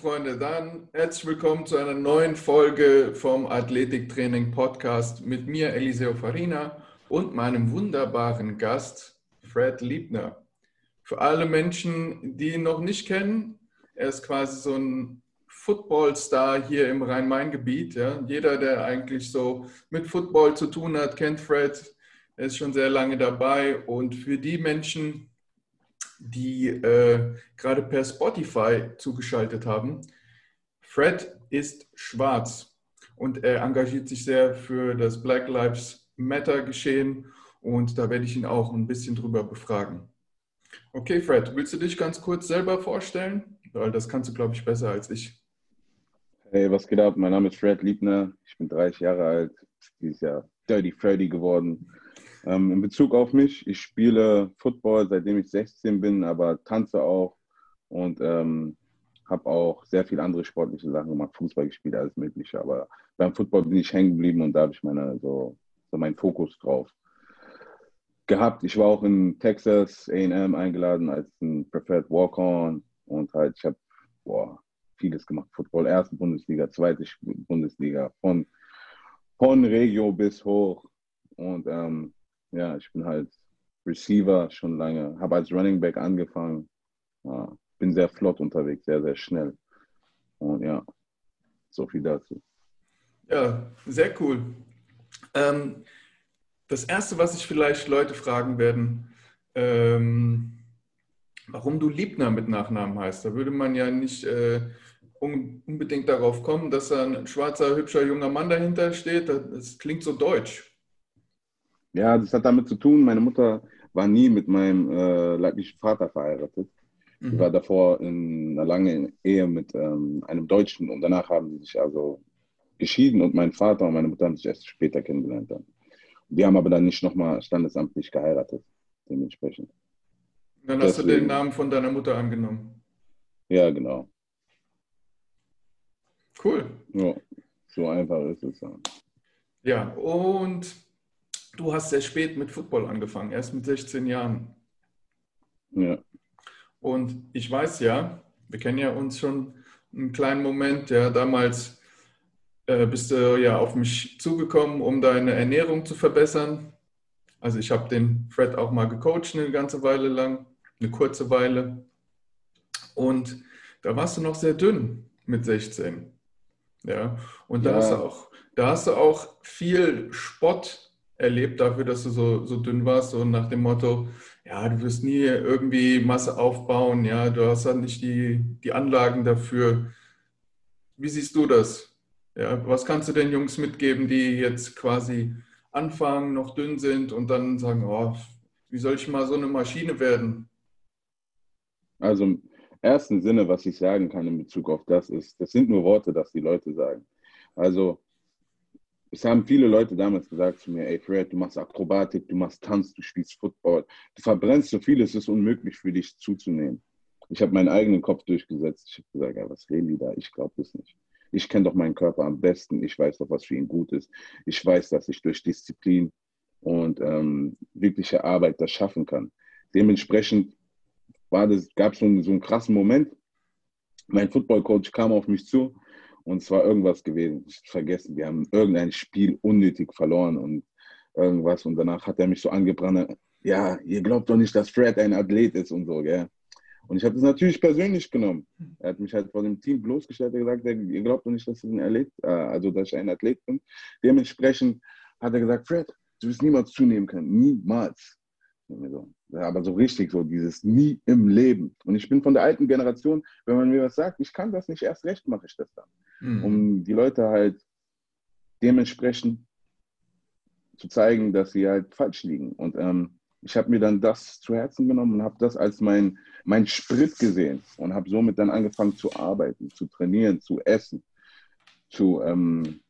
Freunde, dann herzlich willkommen zu einer neuen Folge vom Athletiktraining Podcast mit mir, Eliseo Farina, und meinem wunderbaren Gast, Fred Liebner. Für alle Menschen, die ihn noch nicht kennen, er ist quasi so ein Football-Star hier im Rhein-Main-Gebiet. Ja. Jeder, der eigentlich so mit Football zu tun hat, kennt Fred. Er ist schon sehr lange dabei. Und für die Menschen, die äh, gerade per Spotify zugeschaltet haben. Fred ist schwarz und er engagiert sich sehr für das Black Lives Matter Geschehen und da werde ich ihn auch ein bisschen drüber befragen. Okay, Fred, willst du dich ganz kurz selber vorstellen? Weil das kannst du, glaube ich, besser als ich. Hey, was geht ab? Mein Name ist Fred Liebner. Ich bin 30 Jahre alt, dieses Jahr Dirty Freddy geworden. Ähm, in Bezug auf mich, ich spiele Football seitdem ich 16 bin, aber tanze auch und ähm, habe auch sehr viele andere sportliche Sachen gemacht, Fußball gespielt, alles Mögliche. Aber beim Football bin ich hängen geblieben und da habe ich meine, so, so meinen Fokus drauf gehabt. Ich war auch in Texas AM eingeladen als ein Preferred Walk-On und halt, ich habe vieles gemacht. Football, erste Bundesliga, zweite Bundesliga, von, von Regio bis hoch. Und ähm, ja, ich bin halt Receiver schon lange, habe als Running Back angefangen, ja, bin sehr flott unterwegs, sehr, sehr schnell. Und ja, so viel dazu. Ja, sehr cool. Ähm, das Erste, was sich vielleicht Leute fragen werden, ähm, warum du Liebner mit Nachnamen heißt. Da würde man ja nicht äh, unbedingt darauf kommen, dass da ein schwarzer, hübscher junger Mann dahinter steht. Das klingt so deutsch. Ja, das hat damit zu tun, meine Mutter war nie mit meinem äh, leiblichen Vater verheiratet. Mhm. Sie war davor in einer langen Ehe mit ähm, einem Deutschen und danach haben sie sich also geschieden und mein Vater und meine Mutter haben sich erst später kennengelernt. Dann. Die haben aber dann nicht nochmal standesamtlich geheiratet, dementsprechend. Dann hast Deswegen, du den Namen von deiner Mutter angenommen. Ja, genau. Cool. Ja, so einfach ist es. Ja, und du hast sehr spät mit Football angefangen, erst mit 16 Jahren. Ja. Und ich weiß ja, wir kennen ja uns schon einen kleinen Moment, ja, damals äh, bist du ja auf mich zugekommen, um deine Ernährung zu verbessern. Also ich habe den Fred auch mal gecoacht eine ganze Weile lang, eine kurze Weile. Und da warst du noch sehr dünn mit 16. Ja, und da, ja. Hast du auch, da hast du auch viel Spott erlebt dafür, dass du so, so dünn warst und nach dem Motto, ja, du wirst nie irgendwie Masse aufbauen, ja, du hast halt nicht die, die Anlagen dafür. Wie siehst du das? Ja, was kannst du den Jungs mitgeben, die jetzt quasi anfangen, noch dünn sind und dann sagen, oh, wie soll ich mal so eine Maschine werden? Also im ersten Sinne, was ich sagen kann in Bezug auf das ist, das sind nur Worte, dass die Leute sagen. Also es haben viele Leute damals gesagt zu mir, ey Fred, du machst Akrobatik, du machst Tanz, du spielst Football, du verbrennst so viel, es ist unmöglich für dich zuzunehmen. Ich habe meinen eigenen Kopf durchgesetzt. Ich habe gesagt, ja, was reden die da? Ich glaube das nicht. Ich kenne doch meinen Körper am besten. Ich weiß doch, was für ihn gut ist. Ich weiß, dass ich durch Disziplin und ähm, wirkliche Arbeit das schaffen kann. Dementsprechend gab es so, so einen krassen Moment. Mein Football-Coach kam auf mich zu und zwar irgendwas gewesen, ich vergessen, wir haben irgendein Spiel unnötig verloren und irgendwas. Und danach hat er mich so angebrannt, ja, ihr glaubt doch nicht, dass Fred ein Athlet ist und so, gell? Und ich habe das natürlich persönlich genommen. Er hat mich halt vor dem Team bloßgestellt und gesagt, ihr glaubt doch nicht, dass ich ein Athlet, äh, also dass ich ein Athlet bin. Dementsprechend hat er gesagt, Fred, du wirst niemals zunehmen können. Niemals. Aber so richtig, so dieses nie im Leben. Und ich bin von der alten Generation, wenn man mir was sagt, ich kann das nicht, erst recht mache ich das dann mhm. um die Leute halt dementsprechend zu zeigen, dass sie halt falsch liegen. Und ähm, ich habe mir dann das zu Herzen genommen und habe das als mein, mein Sprit gesehen und habe somit dann angefangen zu arbeiten, zu trainieren, zu essen, zu ähm,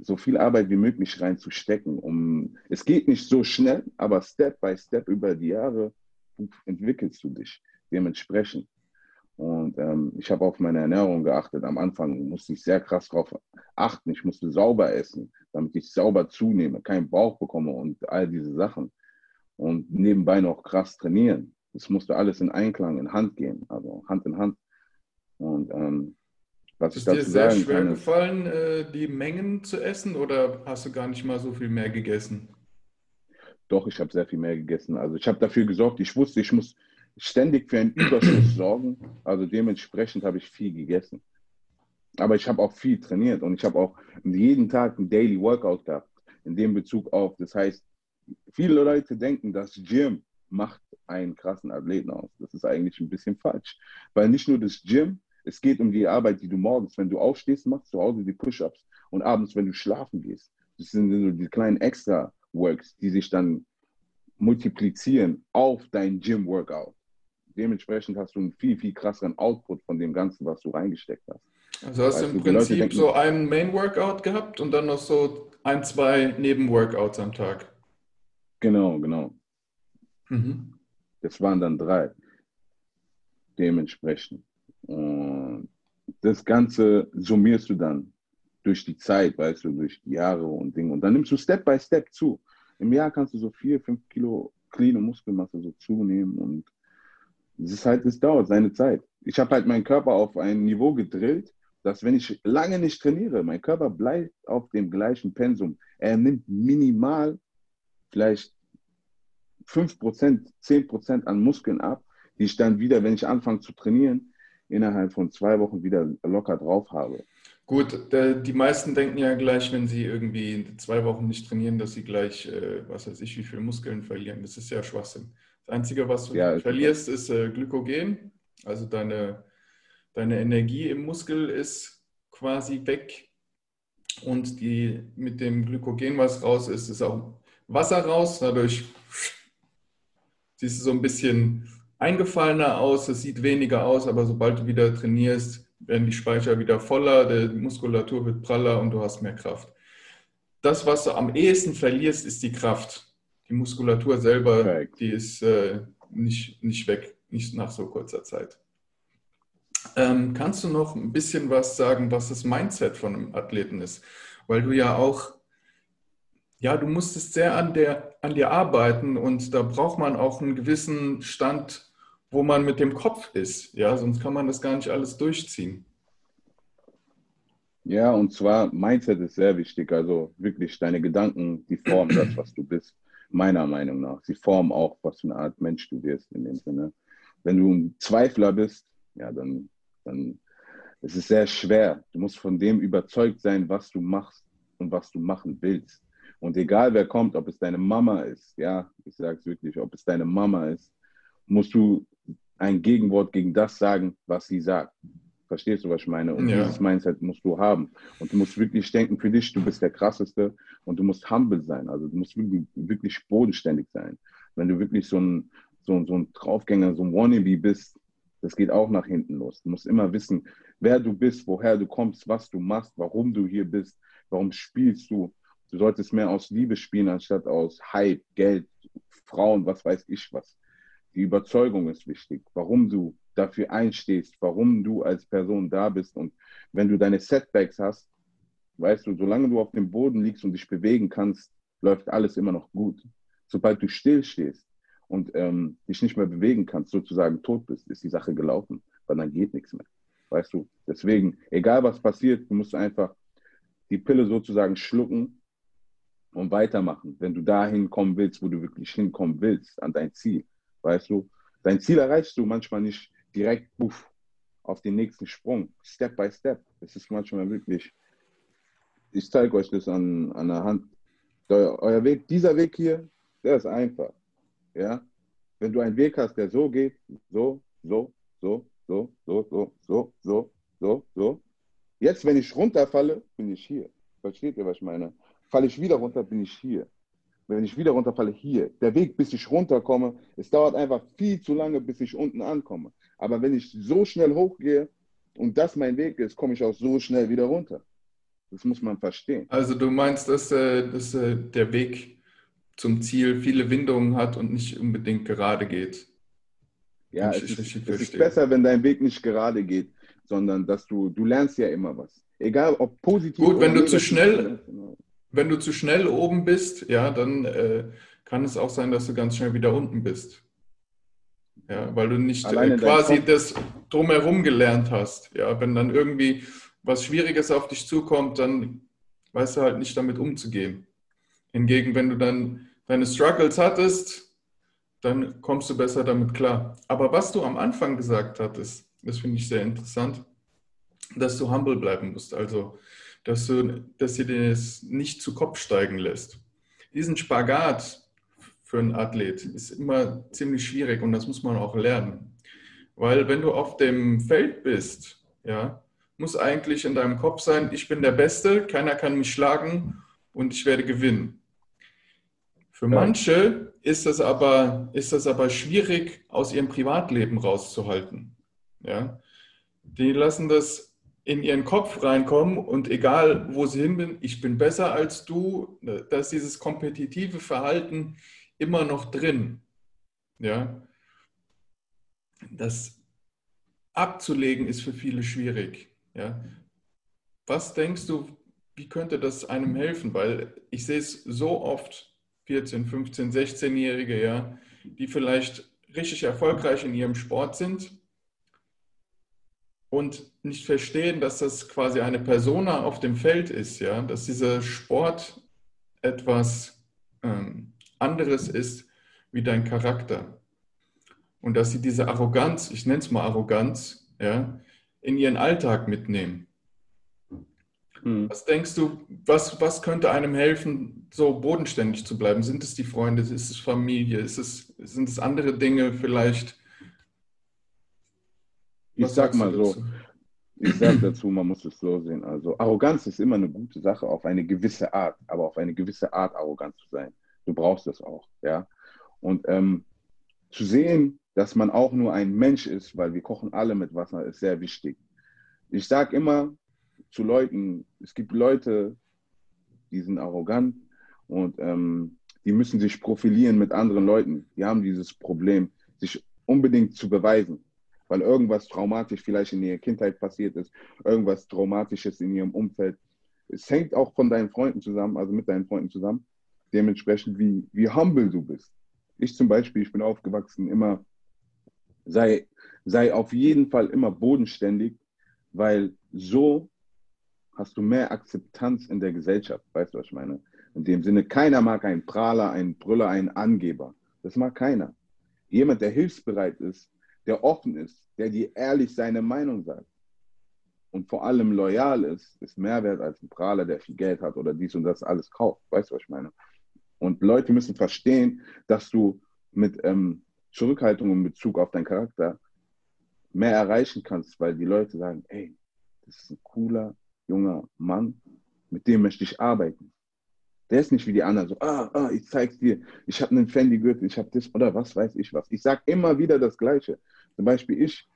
so viel Arbeit wie möglich reinzustecken. Um, es geht nicht so schnell, aber Step by Step über die Jahre entwickelst du dich dementsprechend. Und ähm, ich habe auf meine Ernährung geachtet. Am Anfang musste ich sehr krass darauf achten. Ich musste sauber essen, damit ich sauber zunehme, keinen Bauch bekomme und all diese Sachen. Und nebenbei noch krass trainieren. Das musste alles in Einklang, in Hand gehen, also Hand in Hand. Und ähm, was ist ich dazu dir sehr schwer gefallen, äh, die Mengen zu essen oder hast du gar nicht mal so viel mehr gegessen? Doch, ich habe sehr viel mehr gegessen. Also ich habe dafür gesorgt, ich wusste, ich muss ständig für einen Überschuss sorgen. Also dementsprechend habe ich viel gegessen. Aber ich habe auch viel trainiert und ich habe auch jeden Tag ein Daily Workout gehabt in dem Bezug auf. Das heißt, viele Leute denken, das Gym macht einen krassen Athleten aus. Das ist eigentlich ein bisschen falsch. Weil nicht nur das Gym, es geht um die Arbeit, die du morgens, wenn du aufstehst, machst zu Hause die Push-Ups und abends, wenn du schlafen gehst. Das sind so die kleinen Extra-Works, die sich dann multiplizieren auf dein Gym-Workout. Dementsprechend hast du einen viel, viel krasseren Output von dem Ganzen, was du reingesteckt hast. Also hast du im Prinzip denken, so einen Main-Workout gehabt und dann noch so ein, zwei Nebenworkouts am Tag. Genau, genau. Mhm. Das waren dann drei. Dementsprechend. Und das Ganze summierst du dann durch die Zeit, weißt du, durch die Jahre und Dinge. Und dann nimmst du Step by Step zu. Im Jahr kannst du so vier, fünf Kilo clean Muskelmasse so zunehmen und es ist halt, es dauert seine Zeit. Ich habe halt meinen Körper auf ein Niveau gedrillt, dass wenn ich lange nicht trainiere, mein Körper bleibt auf dem gleichen Pensum. Er nimmt minimal vielleicht 5%, 10% an Muskeln ab, die ich dann wieder, wenn ich anfange zu trainieren, innerhalb von zwei Wochen wieder locker drauf habe. Gut, die meisten denken ja gleich, wenn sie irgendwie zwei Wochen nicht trainieren, dass sie gleich, äh, was weiß ich, wie viele Muskeln verlieren. Das ist ja Schwachsinn. Das Einzige, was du ja, verlierst, ist äh, Glykogen. Also deine, deine Energie im Muskel ist quasi weg. Und die, mit dem Glykogen, was raus ist, ist auch Wasser raus. Dadurch siehst du so ein bisschen eingefallener aus, es sieht weniger aus, aber sobald du wieder trainierst, werden die Speicher wieder voller, die Muskulatur wird praller und du hast mehr Kraft. Das, was du am ehesten verlierst, ist die Kraft. Die Muskulatur selber, Correct. die ist äh, nicht, nicht weg, nicht nach so kurzer Zeit. Ähm, kannst du noch ein bisschen was sagen, was das Mindset von einem Athleten ist? Weil du ja auch ja, du musstest sehr an, der, an dir arbeiten und da braucht man auch einen gewissen Stand, wo man mit dem Kopf ist. Ja, sonst kann man das gar nicht alles durchziehen. Ja, und zwar Mindset ist sehr wichtig. Also wirklich deine Gedanken, die formen das, was du bist, meiner Meinung nach. Sie formen auch, was für eine Art Mensch du wirst in dem Sinne. Wenn du ein Zweifler bist, ja, dann, dann ist es sehr schwer. Du musst von dem überzeugt sein, was du machst und was du machen willst. Und egal wer kommt, ob es deine Mama ist, ja, ich sage es wirklich, ob es deine Mama ist, musst du ein Gegenwort gegen das sagen, was sie sagt. Verstehst du, was ich meine? Und ja. dieses Mindset musst du haben. Und du musst wirklich denken für dich, du bist der Krasseste und du musst humble sein. Also du musst wirklich, wirklich bodenständig sein. Wenn du wirklich so ein, so, so ein Draufgänger, so ein Wannabe bist, das geht auch nach hinten los. Du musst immer wissen, wer du bist, woher du kommst, was du machst, warum du hier bist, warum spielst du. Du solltest mehr aus Liebe spielen, anstatt aus Hype, Geld, Frauen, was weiß ich was. Die Überzeugung ist wichtig, warum du dafür einstehst, warum du als Person da bist. Und wenn du deine Setbacks hast, weißt du, solange du auf dem Boden liegst und dich bewegen kannst, läuft alles immer noch gut. Sobald du stillstehst und ähm, dich nicht mehr bewegen kannst, sozusagen tot bist, ist die Sache gelaufen, weil dann geht nichts mehr. Weißt du, deswegen, egal was passiert, du musst einfach die Pille sozusagen schlucken und weitermachen, wenn du dahin kommen willst, wo du wirklich hinkommen willst, an dein Ziel. Weißt du, dein Ziel erreichst du manchmal nicht direkt buff, auf den nächsten Sprung, Step by Step. Es ist manchmal wirklich, ich zeige euch das an, an der Hand. Euer, euer Weg, dieser Weg hier, der ist einfach. Ja? Wenn du einen Weg hast, der so geht, so, so, so, so, so, so, so, so, so, so. Jetzt, wenn ich runterfalle, bin ich hier. Versteht ihr, was ich meine? Falle ich wieder runter, bin ich hier. Wenn ich wieder runterfalle, hier. Der Weg, bis ich runterkomme, es dauert einfach viel zu lange, bis ich unten ankomme. Aber wenn ich so schnell hochgehe und das mein Weg ist, komme ich auch so schnell wieder runter. Das muss man verstehen. Also du meinst, dass, äh, dass äh, der Weg zum Ziel viele Windungen hat und nicht unbedingt gerade geht. Ja, es ist, es ist, besser, wenn dein Weg nicht gerade geht, sondern dass du, du lernst ja immer was. Egal ob positiv Gut, wenn du zu schnell, wenn du zu schnell oben bist, ja, dann äh, kann es auch sein, dass du ganz schnell wieder unten bist. Ja, weil du nicht äh, quasi das drumherum gelernt hast. Ja, wenn dann irgendwie was Schwieriges auf dich zukommt, dann weißt du halt nicht damit umzugehen. Hingegen, wenn du dann deine Struggles hattest, dann kommst du besser damit klar. Aber was du am Anfang gesagt hattest, das finde ich sehr interessant, dass du humble bleiben musst. Also, dass du, dass dir das nicht zu Kopf steigen lässt. Diesen Spagat für einen Athlet ist immer ziemlich schwierig und das muss man auch lernen. Weil wenn du auf dem Feld bist, ja, muss eigentlich in deinem Kopf sein, ich bin der Beste, keiner kann mich schlagen und ich werde gewinnen. Für manche ist das aber, ist das aber schwierig, aus ihrem Privatleben rauszuhalten. Ja? Die lassen das in ihren Kopf reinkommen und egal, wo sie hin sind, ich bin besser als du, da ist dieses kompetitive Verhalten immer noch drin. Ja? Das abzulegen ist für viele schwierig. Ja? Was denkst du, wie könnte das einem helfen? Weil ich sehe es so oft, 14, 15, 16-Jährige, ja, die vielleicht richtig erfolgreich in ihrem Sport sind, und nicht verstehen, dass das quasi eine Persona auf dem Feld ist, ja, dass dieser Sport etwas ähm, anderes ist wie dein Charakter. Und dass sie diese Arroganz, ich nenne es mal Arroganz, ja, in ihren Alltag mitnehmen. Hm. Was denkst du, was, was könnte einem helfen, so bodenständig zu bleiben? Sind es die Freunde, ist es Familie, ist es, sind es andere Dinge vielleicht? Ich sag mal so, ich sag dazu, man muss es so sehen. Also Arroganz ist immer eine gute Sache auf eine gewisse Art, aber auf eine gewisse Art arrogant zu sein. Du brauchst das auch, ja. Und ähm, zu sehen, dass man auch nur ein Mensch ist, weil wir kochen alle mit Wasser, ist sehr wichtig. Ich sage immer zu Leuten, es gibt Leute, die sind arrogant und ähm, die müssen sich profilieren mit anderen Leuten. Die haben dieses Problem, sich unbedingt zu beweisen weil irgendwas traumatisch vielleicht in ihrer Kindheit passiert ist, irgendwas Traumatisches in ihrem Umfeld. Es hängt auch von deinen Freunden zusammen, also mit deinen Freunden zusammen, dementsprechend, wie, wie humble du bist. Ich zum Beispiel, ich bin aufgewachsen, immer, sei, sei auf jeden Fall immer bodenständig, weil so hast du mehr Akzeptanz in der Gesellschaft, weißt du, was ich meine? In dem Sinne, keiner mag einen Prahler, einen Brüller, einen Angeber. Das mag keiner. Jemand, der hilfsbereit ist, der offen ist, der dir ehrlich seine Meinung sagt und vor allem loyal ist, ist mehr wert als ein Prahler, der viel Geld hat oder dies und das alles kauft. Weißt du, was ich meine? Und Leute müssen verstehen, dass du mit ähm, Zurückhaltung in Bezug auf deinen Charakter mehr erreichen kannst, weil die Leute sagen, ey, das ist ein cooler, junger Mann, mit dem möchte ich arbeiten. Der ist nicht wie die anderen so, ah, ah, ich zeig's dir, ich habe einen Fendi-Gürtel, ich habe das oder was weiß ich was. Ich sage immer wieder das Gleiche. Zum Beispiel ich,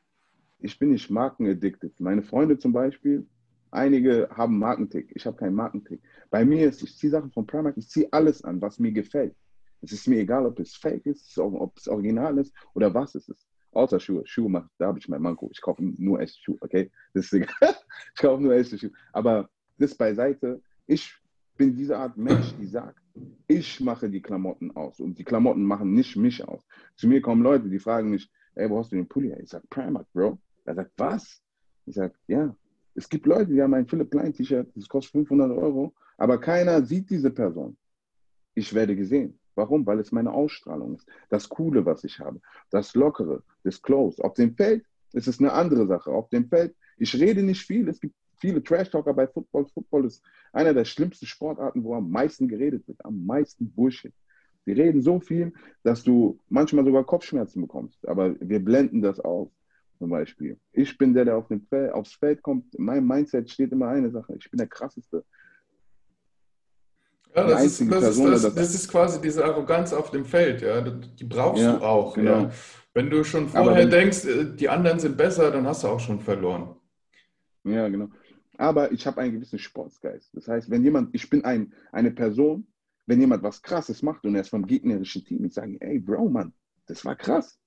ich bin nicht markenaddicted. Meine Freunde zum Beispiel, einige haben Markentick. Ich habe keinen Markentick. Bei mir ist, ich ziehe Sachen von Primark, ich ziehe alles an, was mir gefällt. Es ist mir egal, ob es fake ist, ob es original ist oder was es ist. Außer Schuhe. Schuhe macht, da habe ich mein Manko. Ich kaufe nur echte Schuhe, okay? Das ist egal. ich kaufe nur echte Schuhe. Aber das beiseite. Ich bin diese Art Mensch, die sagt, ich mache die Klamotten aus und die Klamotten machen nicht mich aus. Zu mir kommen Leute, die fragen mich, ey, wo hast du den Pulli? Ich sage, Primark, Bro. Er sagt, was? Ich sage, ja. Es gibt Leute, die haben ein Philipp Klein T-Shirt, das kostet 500 Euro, aber keiner sieht diese Person. Ich werde gesehen. Warum? Weil es meine Ausstrahlung ist. Das Coole, was ich habe. Das Lockere, das Close. Auf dem Feld ist es eine andere Sache. Auf dem Feld, ich rede nicht viel. Es gibt viele Trash-Talker bei Football. Football ist einer der schlimmsten Sportarten, wo am meisten geredet wird, am meisten Bullshit. Wir reden so viel, dass du manchmal sogar Kopfschmerzen bekommst. Aber wir blenden das aus. Zum Beispiel. Ich bin der, der auf dem Feld, aufs Feld kommt. In meinem Mindset steht immer eine Sache. Ich bin der krasseste. Ja, das, ist, das, Person, ist, das, das, ist, quasi diese Arroganz auf dem Feld. Ja. Die brauchst ja, du auch. Genau. Ja. Wenn du schon vorher wenn, denkst, äh, die anderen sind besser, dann hast du auch schon verloren. Ja, genau. Aber ich habe einen gewissen Sportsgeist. Das heißt, wenn jemand, ich bin ein, eine Person, wenn jemand was Krasses macht und er ist vom gegnerischen Team, ich sage, ey, Bro, Mann, das war krass.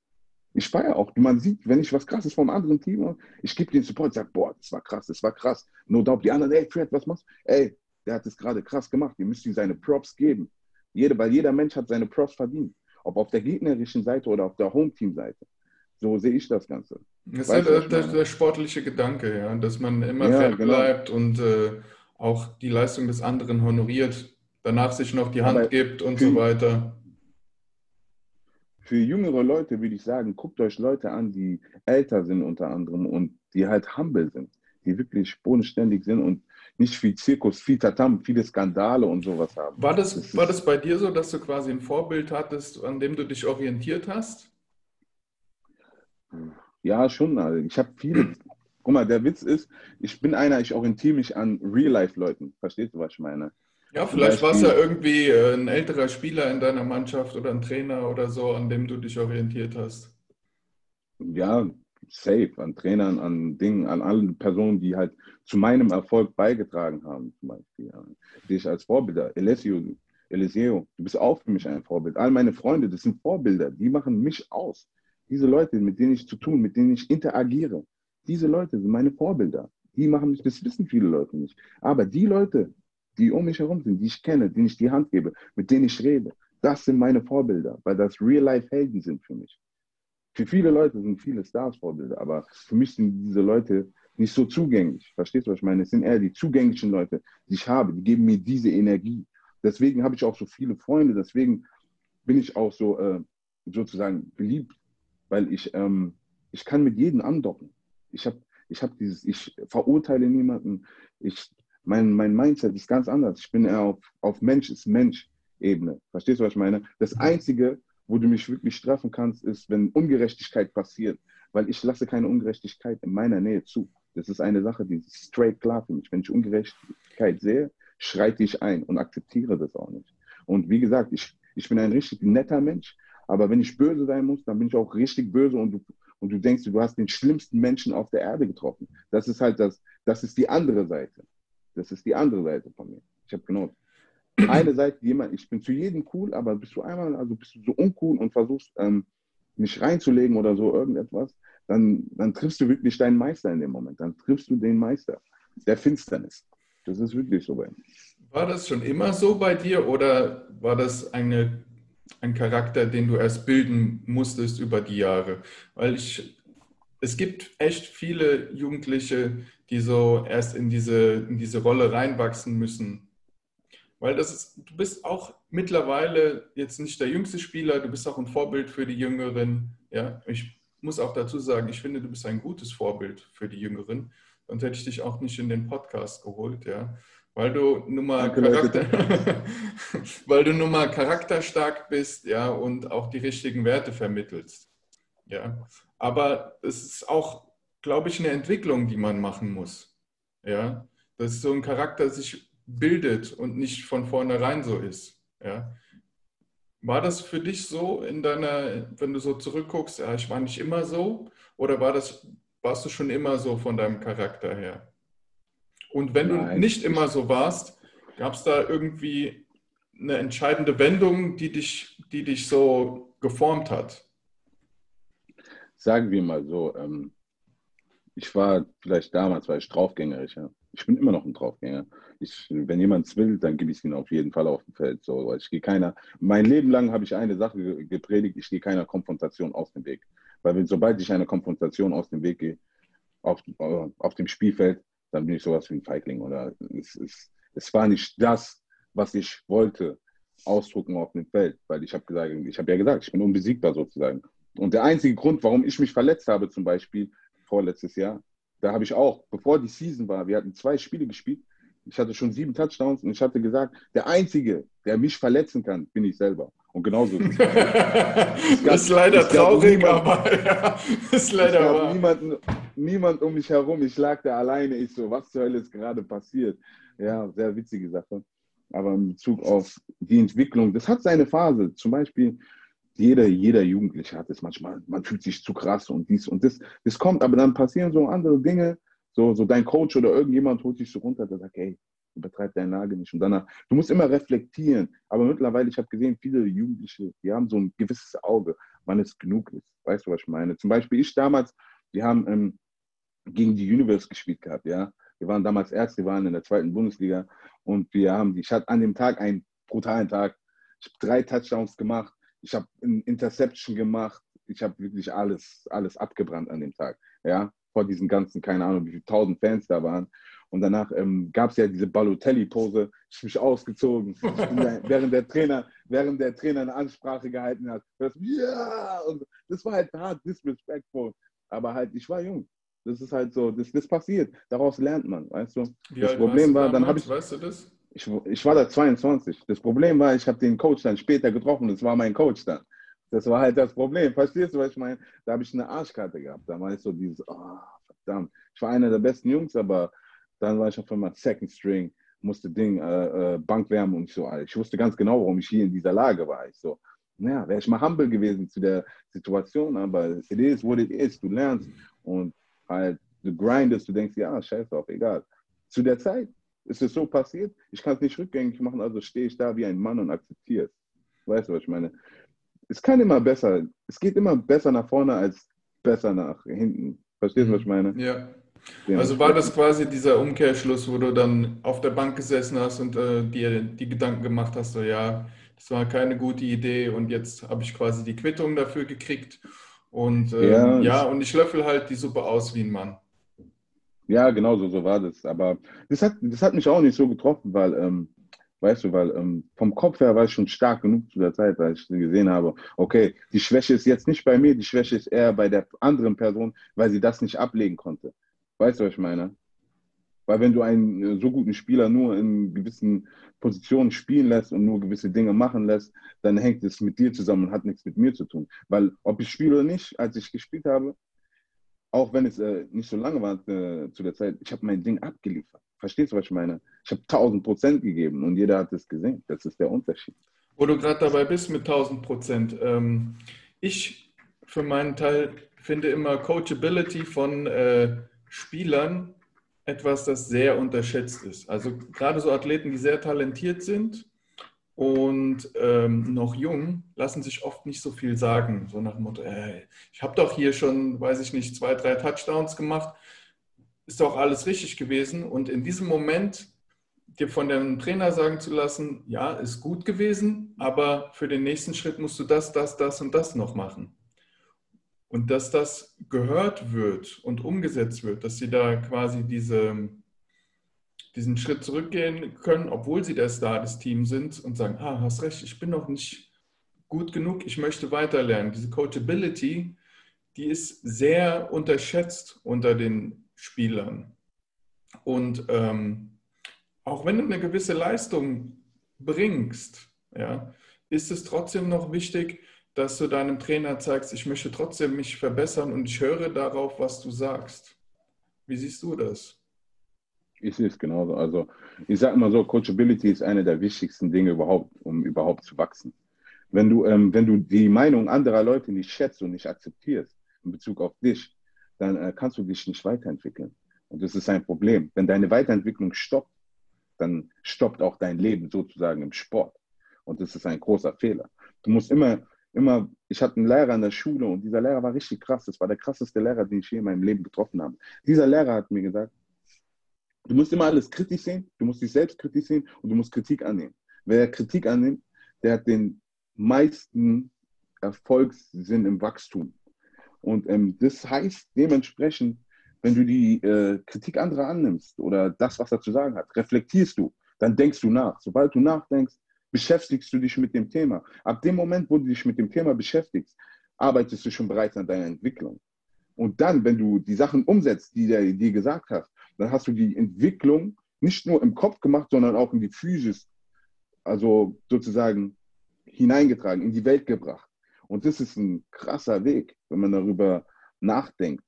Ich feiere auch. Man sieht, wenn ich was Krasses vom anderen Team mache, ich gebe den Support, sage, boah, das war krass, das war krass. No doubt, die anderen, ey, Fred, was machst du? Ey, der hat das gerade krass gemacht. Ihr müsst ihm seine Props geben. Jede, weil jeder Mensch hat seine Props verdient. Ob auf der gegnerischen Seite oder auf der Home-Team-Seite. So sehe ich das Ganze. Das ist ja der, der, sportliche Gedanke, ja, dass man immer ja, fair genau. bleibt und äh, auch die Leistung des anderen honoriert, danach sich noch die Hand Aber gibt und so weiter. Für jüngere Leute würde ich sagen, guckt euch Leute an, die älter sind unter anderem und die halt humble sind, die wirklich bodenständig sind und nicht viel Zirkus, viel Tatam, viele Skandale und sowas haben. War das, das war das bei dir so, dass du quasi ein Vorbild hattest, an dem du dich orientiert hast? Ja, schon. Also ich habe viele. Guck mal, der Witz ist, ich bin einer, ich orientiere mich an Real-Life-Leuten. Verstehst du, was ich meine? Ja, vielleicht war es ja irgendwie äh, ein älterer Spieler in deiner Mannschaft oder ein Trainer oder so, an dem du dich orientiert hast. Ja, safe. An Trainern, an Dingen, an allen Personen, die halt zu meinem Erfolg beigetragen haben, zum Beispiel. Sehe ich als Vorbilder. Eliseo, Eliseo, du bist auch für mich ein Vorbild. All meine Freunde, das sind Vorbilder, die machen mich aus. Diese Leute, mit denen ich zu tun, mit denen ich interagiere, diese Leute sind meine Vorbilder. Die machen mich, das wissen viele Leute nicht. Aber die Leute, die um mich herum sind, die ich kenne, denen ich die Hand gebe, mit denen ich rede, das sind meine Vorbilder, weil das Real-Life-Helden sind für mich. Für viele Leute sind viele Stars Vorbilder, aber für mich sind diese Leute nicht so zugänglich. Verstehst du, was ich meine? Es sind eher die zugänglichen Leute, die ich habe, die geben mir diese Energie. Deswegen habe ich auch so viele Freunde, deswegen bin ich auch so äh, sozusagen beliebt weil ich, ähm, ich kann mit jedem andocken. Ich habe ich hab dieses, ich verurteile niemanden. Ich, mein, mein Mindset ist ganz anders. Ich bin eher auf, auf Mensch ist Mensch-Ebene. Verstehst du, was ich meine? Das Einzige, wo du mich wirklich strafen kannst, ist, wenn Ungerechtigkeit passiert. Weil ich lasse keine Ungerechtigkeit in meiner Nähe zu. Das ist eine Sache, die ist straight klar für mich. Wenn ich Ungerechtigkeit sehe, schreite ich ein und akzeptiere das auch nicht. Und wie gesagt, ich, ich bin ein richtig netter Mensch, aber wenn ich böse sein muss, dann bin ich auch richtig böse und du, und du denkst, du hast den schlimmsten Menschen auf der Erde getroffen. Das ist halt das, das ist die andere Seite. Das ist die andere Seite von mir. Ich habe genau eine Seite, jemand, ich bin zu jedem cool, aber bist du einmal, also bist du so uncool und versuchst, ähm, mich reinzulegen oder so irgendetwas, dann, dann triffst du wirklich deinen Meister in dem Moment. Dann triffst du den Meister der Finsternis. Das ist wirklich so bei mir. War das schon immer so bei dir oder war das eine ein Charakter, den du erst bilden musstest über die Jahre. Weil ich, es gibt echt viele Jugendliche, die so erst in diese, in diese Rolle reinwachsen müssen. Weil das ist, du bist auch mittlerweile jetzt nicht der jüngste Spieler, du bist auch ein Vorbild für die Jüngeren. Ja, ich muss auch dazu sagen, ich finde, du bist ein gutes Vorbild für die Jüngeren. Sonst hätte ich dich auch nicht in den Podcast geholt, ja. Weil du nun mal, Charakter, weil du nun mal charakterstark bist, ja, und auch die richtigen Werte vermittelst. Ja. Aber es ist auch, glaube ich, eine Entwicklung, die man machen muss. Ja. Dass so ein Charakter sich bildet und nicht von vornherein so ist. Ja. War das für dich so in deiner, wenn du so zurückguckst, ja, ich war nicht immer so? Oder war das, warst du schon immer so von deinem Charakter her? Und wenn Nein. du nicht immer so warst, gab es da irgendwie eine entscheidende Wendung, die dich, die dich so geformt hat? Sagen wir mal so, ähm, ich war vielleicht damals, war ich draufgängerisch. Ja. Ich bin immer noch ein Draufgänger. Ich, wenn jemand es will, dann gebe ich es ihm auf jeden Fall auf dem Feld. So, ich gehe keiner, mein Leben lang habe ich eine Sache gepredigt, ich gehe keiner Konfrontation aus dem Weg. Weil wenn, sobald ich eine Konfrontation aus dem Weg gehe, auf, äh, auf dem Spielfeld, dann bin ich sowas wie ein Feigling. Oder es, es, es war nicht das, was ich wollte, ausdrucken auf dem Feld. Weil ich habe gesagt, ich habe ja gesagt, ich bin unbesiegbar sozusagen. Und der einzige Grund, warum ich mich verletzt habe, zum Beispiel vorletztes Jahr, da habe ich auch, bevor die Season war, wir hatten zwei Spiele gespielt, ich hatte schon sieben Touchdowns und ich hatte gesagt, der Einzige, der mich verletzen kann, bin ich selber. Und genauso ist es. es das ist leider traurig, niemand, aber ja, ist leider es gab niemanden, niemand um mich herum. Ich lag da alleine. Ich so, was zur Hölle ist gerade passiert? Ja, sehr witzige Sache. Aber in Bezug auf die Entwicklung, das hat seine Phase. Zum Beispiel, jeder, jeder Jugendliche hat es manchmal. Man fühlt sich zu krass und dies und das. Das kommt, aber dann passieren so andere Dinge. So, so dein Coach oder irgendjemand holt dich so runter, der sagt, hey, übertreib deine Lage nicht. Und danach, du musst immer reflektieren. Aber mittlerweile, ich habe gesehen, viele Jugendliche, die haben so ein gewisses Auge, wann es genug ist. Weißt du, was ich meine? Zum Beispiel ich damals, wir haben ähm, gegen die Universe gespielt gehabt, ja. Wir waren damals Ärzte, wir waren in der zweiten Bundesliga und wir haben, ich hatte an dem Tag einen brutalen Tag. Ich habe drei Touchdowns gemacht, ich habe eine Interception gemacht, ich habe wirklich alles, alles abgebrannt an dem Tag. Ja, vor diesen ganzen, keine Ahnung, wie viele tausend Fans da waren. Und danach ähm, gab es ja diese Balotelli-Pose, ich habe mich ausgezogen, während, der Trainer, während der Trainer eine Ansprache gehalten hat. Das, yeah! Und das war halt hart disrespectful. Aber halt, ich war jung. Das ist halt so, das, das passiert. Daraus lernt man, weißt du. Wie das Problem war, dann habe ich, Weißt du das? Ich, ich war da 22. Das Problem war, ich habe den Coach dann später getroffen. Das war mein Coach dann. Das war halt das Problem. Verstehst du, was ich meine? Da habe ich eine Arschkarte gehabt. Da war ich so dieses, oh, verdammt. Ich war einer der besten Jungs, aber dann war ich auf einmal Second String, musste Ding, äh, äh, Bank wärmen und so. Ich wusste ganz genau, warum ich hier in dieser Lage war. Ich so, naja, wäre ich mal humble gewesen zu der Situation, aber it is what it is. Du lernst und halt, du grindest, du denkst, ja, scheiß drauf, egal. Zu der Zeit ist es so passiert, ich kann es nicht rückgängig machen, also stehe ich da wie ein Mann und akzeptiere es. Weißt du, was ich meine? Es kann immer besser, es geht immer besser nach vorne als besser nach hinten. Verstehst du, was ich meine? Ja. Ja. Also war das quasi dieser Umkehrschluss, wo du dann auf der Bank gesessen hast und äh, dir die Gedanken gemacht hast, so ja, das war keine gute Idee und jetzt habe ich quasi die Quittung dafür gekriegt und ähm, Ja, ja, und ich löffel halt die Suppe aus wie ein Mann. Ja, genau so, so war das. Aber das hat, das hat mich auch nicht so getroffen, weil, ähm, weißt du, weil ähm, vom Kopf her war ich schon stark genug zu der Zeit, weil ich gesehen habe, okay, die Schwäche ist jetzt nicht bei mir, die Schwäche ist eher bei der anderen Person, weil sie das nicht ablegen konnte. Weißt du, was ich meine? Weil wenn du einen äh, so guten Spieler nur in gewissen Positionen spielen lässt und nur gewisse Dinge machen lässt, dann hängt es mit dir zusammen und hat nichts mit mir zu tun. Weil ob ich spiele oder nicht, als ich gespielt habe, auch wenn es äh, nicht so lange war äh, zu der Zeit, ich habe mein Ding abgeliefert. Verstehst du, was ich meine? Ich habe 1000 Prozent gegeben und jeder hat es gesehen. Das ist der Unterschied. Wo du gerade dabei bist mit 1000 Prozent. Ähm, ich für meinen Teil finde immer Coachability von äh, Spielern etwas, das sehr unterschätzt ist. Also gerade so Athleten, die sehr talentiert sind und ähm, noch jung, lassen sich oft nicht so viel sagen. So nach dem Motto, ey, ich habe doch hier schon, weiß ich nicht, zwei, drei Touchdowns gemacht. Ist doch alles richtig gewesen. Und in diesem Moment dir von dem Trainer sagen zu lassen, ja, ist gut gewesen, aber für den nächsten Schritt musst du das, das, das und das noch machen. Und dass das gehört wird und umgesetzt wird, dass sie da quasi diese, diesen Schritt zurückgehen können, obwohl sie der Star des Teams sind und sagen, ah, hast recht, ich bin noch nicht gut genug, ich möchte weiterlernen. Diese Coachability, die ist sehr unterschätzt unter den Spielern. Und ähm, auch wenn du eine gewisse Leistung bringst, ja, ist es trotzdem noch wichtig, dass du deinem Trainer zeigst, ich möchte trotzdem mich verbessern und ich höre darauf, was du sagst. Wie siehst du das? Ich sehe es genauso. Also ich sage mal so, Coachability ist eine der wichtigsten Dinge überhaupt, um überhaupt zu wachsen. Wenn du, ähm, wenn du die Meinung anderer Leute nicht schätzt und nicht akzeptierst in Bezug auf dich, dann äh, kannst du dich nicht weiterentwickeln. Und das ist ein Problem. Wenn deine Weiterentwicklung stoppt, dann stoppt auch dein Leben sozusagen im Sport. Und das ist ein großer Fehler. Du musst immer, immer, ich hatte einen Lehrer in der Schule und dieser Lehrer war richtig krass. Das war der krasseste Lehrer, den ich je in meinem Leben getroffen habe. Dieser Lehrer hat mir gesagt, du musst immer alles kritisch sehen, du musst dich selbst kritisch sehen und du musst Kritik annehmen. Wer Kritik annimmt, der hat den meisten Erfolgssinn im Wachstum. Und ähm, das heißt dementsprechend, wenn du die äh, Kritik anderer annimmst oder das, was er zu sagen hat, reflektierst du, dann denkst du nach. Sobald du nachdenkst, beschäftigst du dich mit dem Thema. Ab dem Moment, wo du dich mit dem Thema beschäftigst, arbeitest du schon bereits an deiner Entwicklung. Und dann, wenn du die Sachen umsetzt, die der dir gesagt hat, dann hast du die Entwicklung nicht nur im Kopf gemacht, sondern auch in die Physis, also sozusagen hineingetragen, in die Welt gebracht. Und das ist ein krasser Weg, wenn man darüber nachdenkt.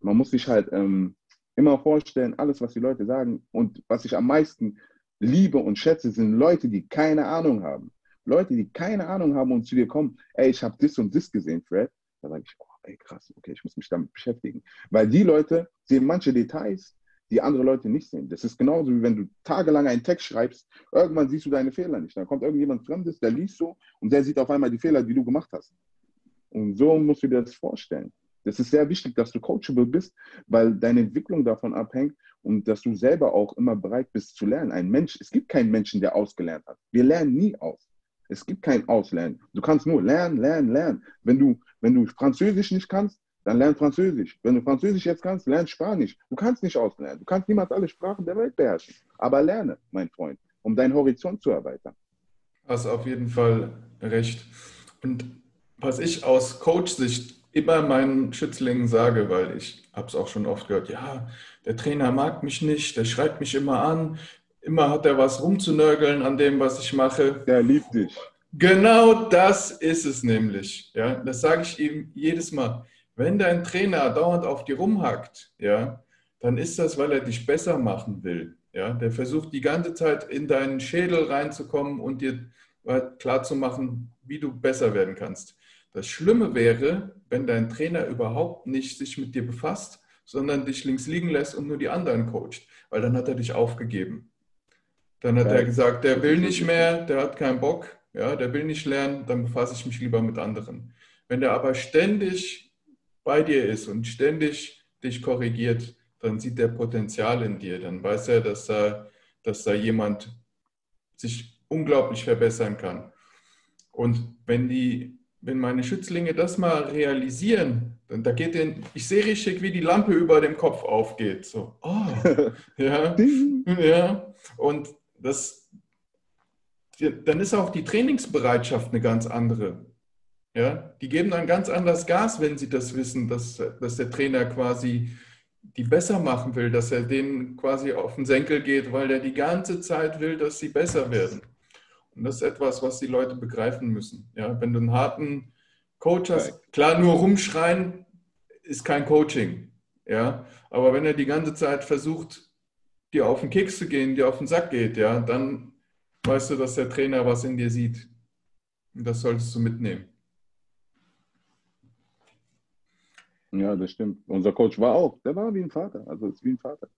Man muss sich halt ähm, immer vorstellen, alles, was die Leute sagen und was ich am meisten liebe und schätze, sind Leute, die keine Ahnung haben. Leute, die keine Ahnung haben und zu dir kommen, ey, ich habe das und das gesehen, Fred. Da sage ich, oh, ey, krass, okay, ich muss mich damit beschäftigen. Weil die Leute sehen manche Details, die andere Leute nicht sehen. Das ist genauso wie wenn du tagelang einen Text schreibst, irgendwann siehst du deine Fehler nicht. Dann kommt irgendjemand Fremdes, der liest so und der sieht auf einmal die Fehler, die du gemacht hast. Und so musst du dir das vorstellen. Das ist sehr wichtig, dass du coachable bist, weil deine Entwicklung davon abhängt und dass du selber auch immer bereit bist zu lernen. Ein Mensch, es gibt keinen Menschen, der ausgelernt hat. Wir lernen nie aus. Es gibt kein Auslernen. Du kannst nur lernen, lernen, lernen. Wenn du, wenn du Französisch nicht kannst, dann lern Französisch. Wenn du Französisch jetzt kannst, lern Spanisch. Du kannst nicht auslernen. Du kannst niemals alle Sprachen der Welt beherrschen. Aber lerne, mein Freund, um deinen Horizont zu erweitern. Hast auf jeden Fall recht. Und was ich aus Coach-Sicht immer meinen Schützlingen sage, weil ich habe es auch schon oft gehört, ja, der Trainer mag mich nicht, der schreibt mich immer an, immer hat er was rumzunörgeln an dem, was ich mache. Der liebt dich. Genau das ist es nämlich. Ja, das sage ich ihm jedes Mal. Wenn dein Trainer dauernd auf dir rumhackt, ja, dann ist das, weil er dich besser machen will. Ja, der versucht die ganze Zeit in deinen Schädel reinzukommen und dir klarzumachen, wie du besser werden kannst. Das Schlimme wäre, wenn dein Trainer überhaupt nicht sich mit dir befasst, sondern dich links liegen lässt und nur die anderen coacht, weil dann hat er dich aufgegeben. Dann hat ja. er gesagt, der will nicht mehr, der hat keinen Bock, ja, der will nicht lernen, dann befasse ich mich lieber mit anderen. Wenn der aber ständig bei dir ist und ständig dich korrigiert, dann sieht der Potenzial in dir. Dann weiß er, dass da, dass da jemand sich unglaublich verbessern kann. Und wenn die, wenn meine Schützlinge das mal realisieren, dann da geht den, ich sehe richtig, wie die Lampe über dem Kopf aufgeht. So, oh, ja, ja. Und das, dann ist auch die Trainingsbereitschaft eine ganz andere. Ja, die geben dann ganz anders Gas, wenn sie das wissen, dass, dass der Trainer quasi die besser machen will, dass er denen quasi auf den Senkel geht, weil er die ganze Zeit will, dass sie besser werden. Und das ist etwas, was die Leute begreifen müssen. Ja, wenn du einen harten Coach hast, klar, nur rumschreien ist kein Coaching. Ja, aber wenn er die ganze Zeit versucht, dir auf den Keks zu gehen, dir auf den Sack geht, ja, dann weißt du, dass der Trainer was in dir sieht. Und das solltest du mitnehmen. Ja, das stimmt. Unser Coach war auch, der war wie ein Vater, also ist wie ein Vater.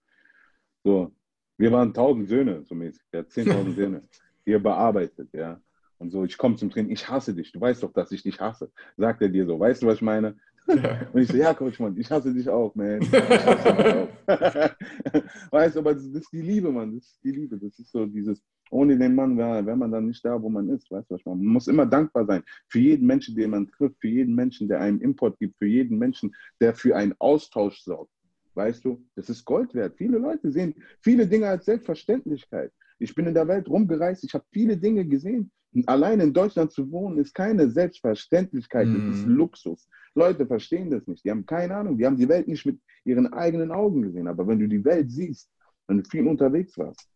So, wir waren tausend Söhne, so mäßig, hat zehntausend Söhne, die bearbeitet, ja. Und so, ich komme zum Training, ich hasse dich, du weißt doch, dass ich dich hasse. Sagt er dir so, weißt du, was ich meine? Und ich so, ja, Coach, Mann, ich hasse dich auch, man. Ich hasse dich auch. weißt du, aber das ist die Liebe, Mann, das ist die Liebe. Das ist so dieses, ohne den Mann wäre wär man dann nicht da, wo man ist. Weißt du, was man, man muss immer dankbar sein für jeden Menschen, den man trifft, für jeden Menschen, der einen Import gibt, für jeden Menschen, der für einen Austausch sorgt. Weißt du, das ist Gold wert. Viele Leute sehen viele Dinge als Selbstverständlichkeit. Ich bin in der Welt rumgereist, ich habe viele Dinge gesehen. Allein in Deutschland zu wohnen, ist keine Selbstverständlichkeit, mm. das ist mhm. Luxus. Leute verstehen das nicht, die haben keine Ahnung, die haben die Welt nicht mit ihren eigenen Augen gesehen. Aber wenn du die Welt siehst, wenn du viel unterwegs warst,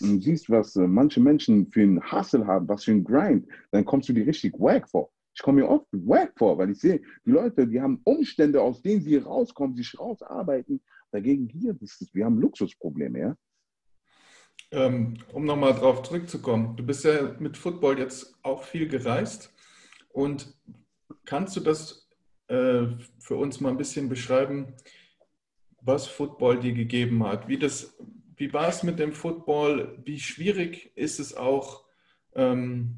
und siehst, was äh, manche Menschen für einen Hustle haben, was für einen Grind, dann kommst du dir richtig wack vor. Ich komme mir oft wack vor, weil ich sehe, die Leute, die haben Umstände, aus denen sie rauskommen, sich rausarbeiten. Dagegen hier, das ist, wir haben Luxusprobleme, ja. Ähm, um nochmal drauf zurückzukommen, du bist ja mit Football jetzt auch viel gereist und kannst du das äh, für uns mal ein bisschen beschreiben, was Football dir gegeben hat, wie das, wie war es mit dem Football? Wie schwierig ist es auch ähm,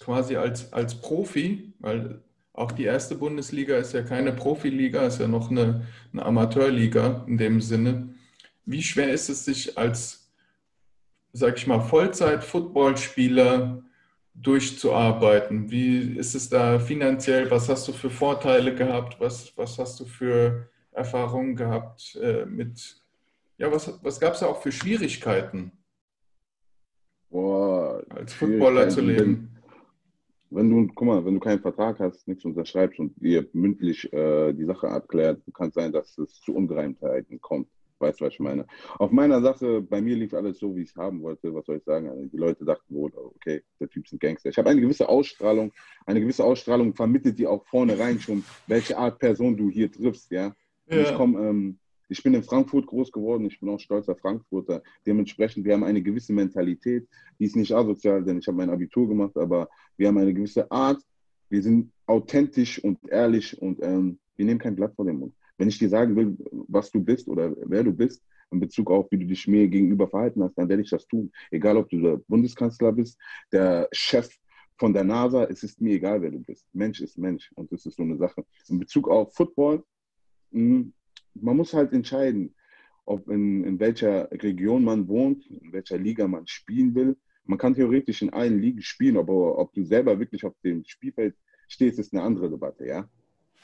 quasi als, als Profi, weil auch die erste Bundesliga ist ja keine Profiliga, ist ja noch eine, eine Amateurliga in dem Sinne. Wie schwer ist es sich als, sag ich mal, Vollzeit-Footballspieler durchzuarbeiten? Wie ist es da finanziell? Was hast du für Vorteile gehabt? Was, was hast du für Erfahrungen gehabt äh, mit ja, was, was gab es da auch für Schwierigkeiten? Boah, als Footballer zu leben. Wenn, wenn, du, guck mal, wenn du keinen Vertrag hast, nichts unterschreibst und dir mündlich äh, die Sache abklärt, kann es sein, dass es zu Ungereimtheiten kommt. Weißt du, was ich meine? Auf meiner Sache, bei mir lief alles so, wie ich es haben wollte. Was soll ich sagen? Also die Leute dachten wohl, okay, der Typ ist ein Gangster. Ich habe eine gewisse Ausstrahlung. Eine gewisse Ausstrahlung vermittelt dir auch vornherein schon, welche Art Person du hier triffst, ja. ja. Ich komme ähm, ich bin in Frankfurt groß geworden, ich bin auch stolzer Frankfurter. Dementsprechend, wir haben eine gewisse Mentalität, die ist nicht asozial, denn ich habe mein Abitur gemacht, aber wir haben eine gewisse Art, wir sind authentisch und ehrlich und ähm, wir nehmen kein Blatt vor den Mund. Wenn ich dir sagen will, was du bist oder wer du bist, in Bezug auf, wie du dich mir gegenüber verhalten hast, dann werde ich das tun. Egal, ob du der Bundeskanzler bist, der Chef von der NASA, es ist mir egal, wer du bist. Mensch ist Mensch und das ist so eine Sache. In Bezug auf Football, mh, hm, man muss halt entscheiden, ob in, in welcher Region man wohnt, in welcher Liga man spielen will. Man kann theoretisch in allen Ligen spielen, aber ob du selber wirklich auf dem Spielfeld stehst, ist eine andere Debatte, ja.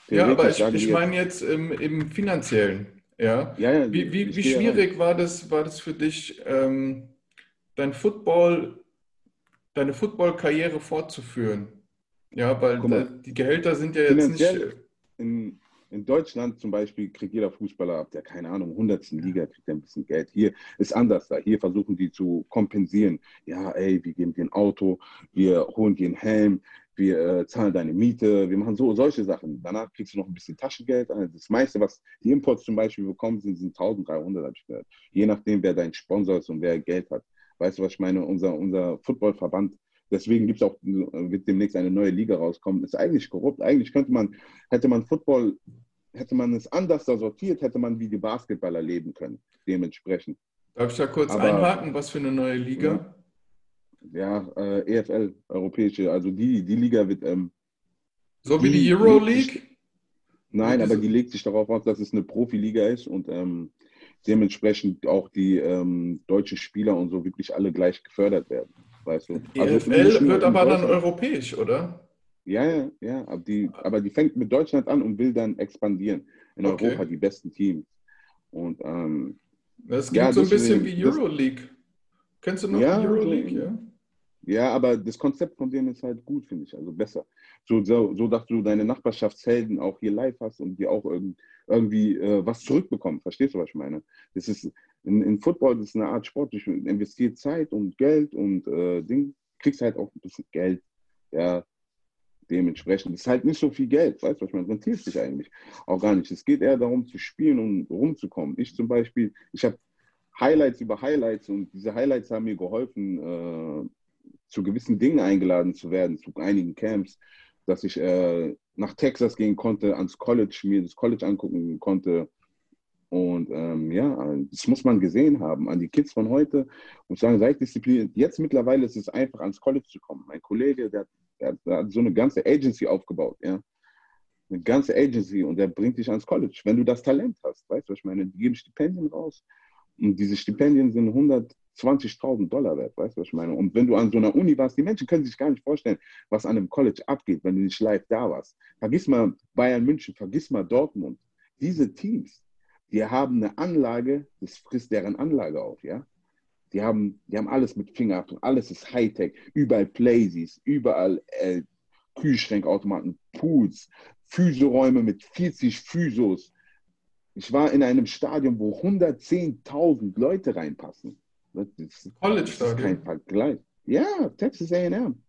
Ja, aber ich, ich meine jetzt im, im finanziellen. Ja. ja, ja wie, wie, wie schwierig war das, war das für dich, ähm, dein Football, deine Football-Karriere fortzuführen? Ja, weil mal, die Gehälter sind ja jetzt nicht. In, in Deutschland zum Beispiel kriegt jeder Fußballer ab der, keine Ahnung, 100. Liga kriegt ein bisschen Geld. Hier ist anders da. Hier versuchen die zu kompensieren. Ja, ey, wir geben dir ein Auto, wir holen dir einen Helm, wir äh, zahlen deine Miete, wir machen so solche Sachen. Danach kriegst du noch ein bisschen Taschengeld. Also das meiste, was die Imports zum Beispiel bekommen, sind, sind 1300, habe ich gehört. Je nachdem, wer dein Sponsor ist und wer Geld hat. Weißt du, was ich meine? Unser, unser Footballverband, deswegen gibt es auch, wird demnächst eine neue Liga rauskommen, ist eigentlich korrupt. Eigentlich könnte man, hätte man Football, hätte man es anders da sortiert, hätte man wie die Basketballer leben können, dementsprechend. Darf ich da kurz Aber, einhaken, was für eine neue Liga? Ja äh, EFL, europäische, also die, die Liga wird. Ähm, so wie die, die Euroleague? Nein, aber die legt sich darauf aus, dass es eine Profiliga ist und ähm, dementsprechend auch die ähm, deutschen Spieler und so wirklich alle gleich gefördert werden. Weißt du? Die also EFL wird aber dann europäisch, oder? Ja, ja, ja. Aber die, aber die fängt mit Deutschland an und will dann expandieren. In okay. Europa die besten Teams. Und ähm, das klingt ja, so ein bisschen wie Euroleague. Kennst du noch ja, Euroleague, ja? Ja, aber das Konzept von denen ist halt gut, finde ich. Also besser. So, so, so, dass du deine Nachbarschaftshelden auch hier live hast und die auch irgendwie, irgendwie äh, was zurückbekommen. Verstehst du, was ich meine? Das ist in, in Football ist eine Art Sport. Du investierst Zeit und Geld und äh, Ding, kriegst halt auch ein bisschen Geld. Ja, dementsprechend. Ist halt nicht so viel Geld, weißt du, ich? Rentiert sich eigentlich auch gar nicht. Es geht eher darum zu spielen und rumzukommen. Ich zum Beispiel, ich habe Highlights über Highlights und diese Highlights haben mir geholfen, äh, zu gewissen Dingen eingeladen zu werden, zu einigen Camps, dass ich äh, nach Texas gehen konnte, ans College, mir das College angucken konnte. Und ähm, ja, das muss man gesehen haben. An die Kids von heute und sagen, seid diszipliniert. Jetzt mittlerweile ist es einfach, ans College zu kommen. Mein Kollege, der, der, der hat so eine ganze Agency aufgebaut, ja. Eine ganze Agency und der bringt dich ans College, wenn du das Talent hast. Weißt du, was ich meine? Die geben Stipendien raus. Und diese Stipendien sind 100, 20.000 Dollar wert, weißt du, was ich meine? Und wenn du an so einer Uni warst, die Menschen können sich gar nicht vorstellen, was an einem College abgeht, wenn du nicht live da warst. Vergiss mal Bayern München, vergiss mal Dortmund. Diese Teams, die haben eine Anlage, das frisst deren Anlage auf, ja? Die haben, die haben alles mit Fingerabdruck, alles ist Hightech, überall Plays, überall äh, Kühlschränkautomaten, Pools, Physioräume mit 40 Physos. Ich war in einem Stadion, wo 110.000 Leute reinpassen. Das ist, College das ist kein Vergleich. Ja, Texas AM.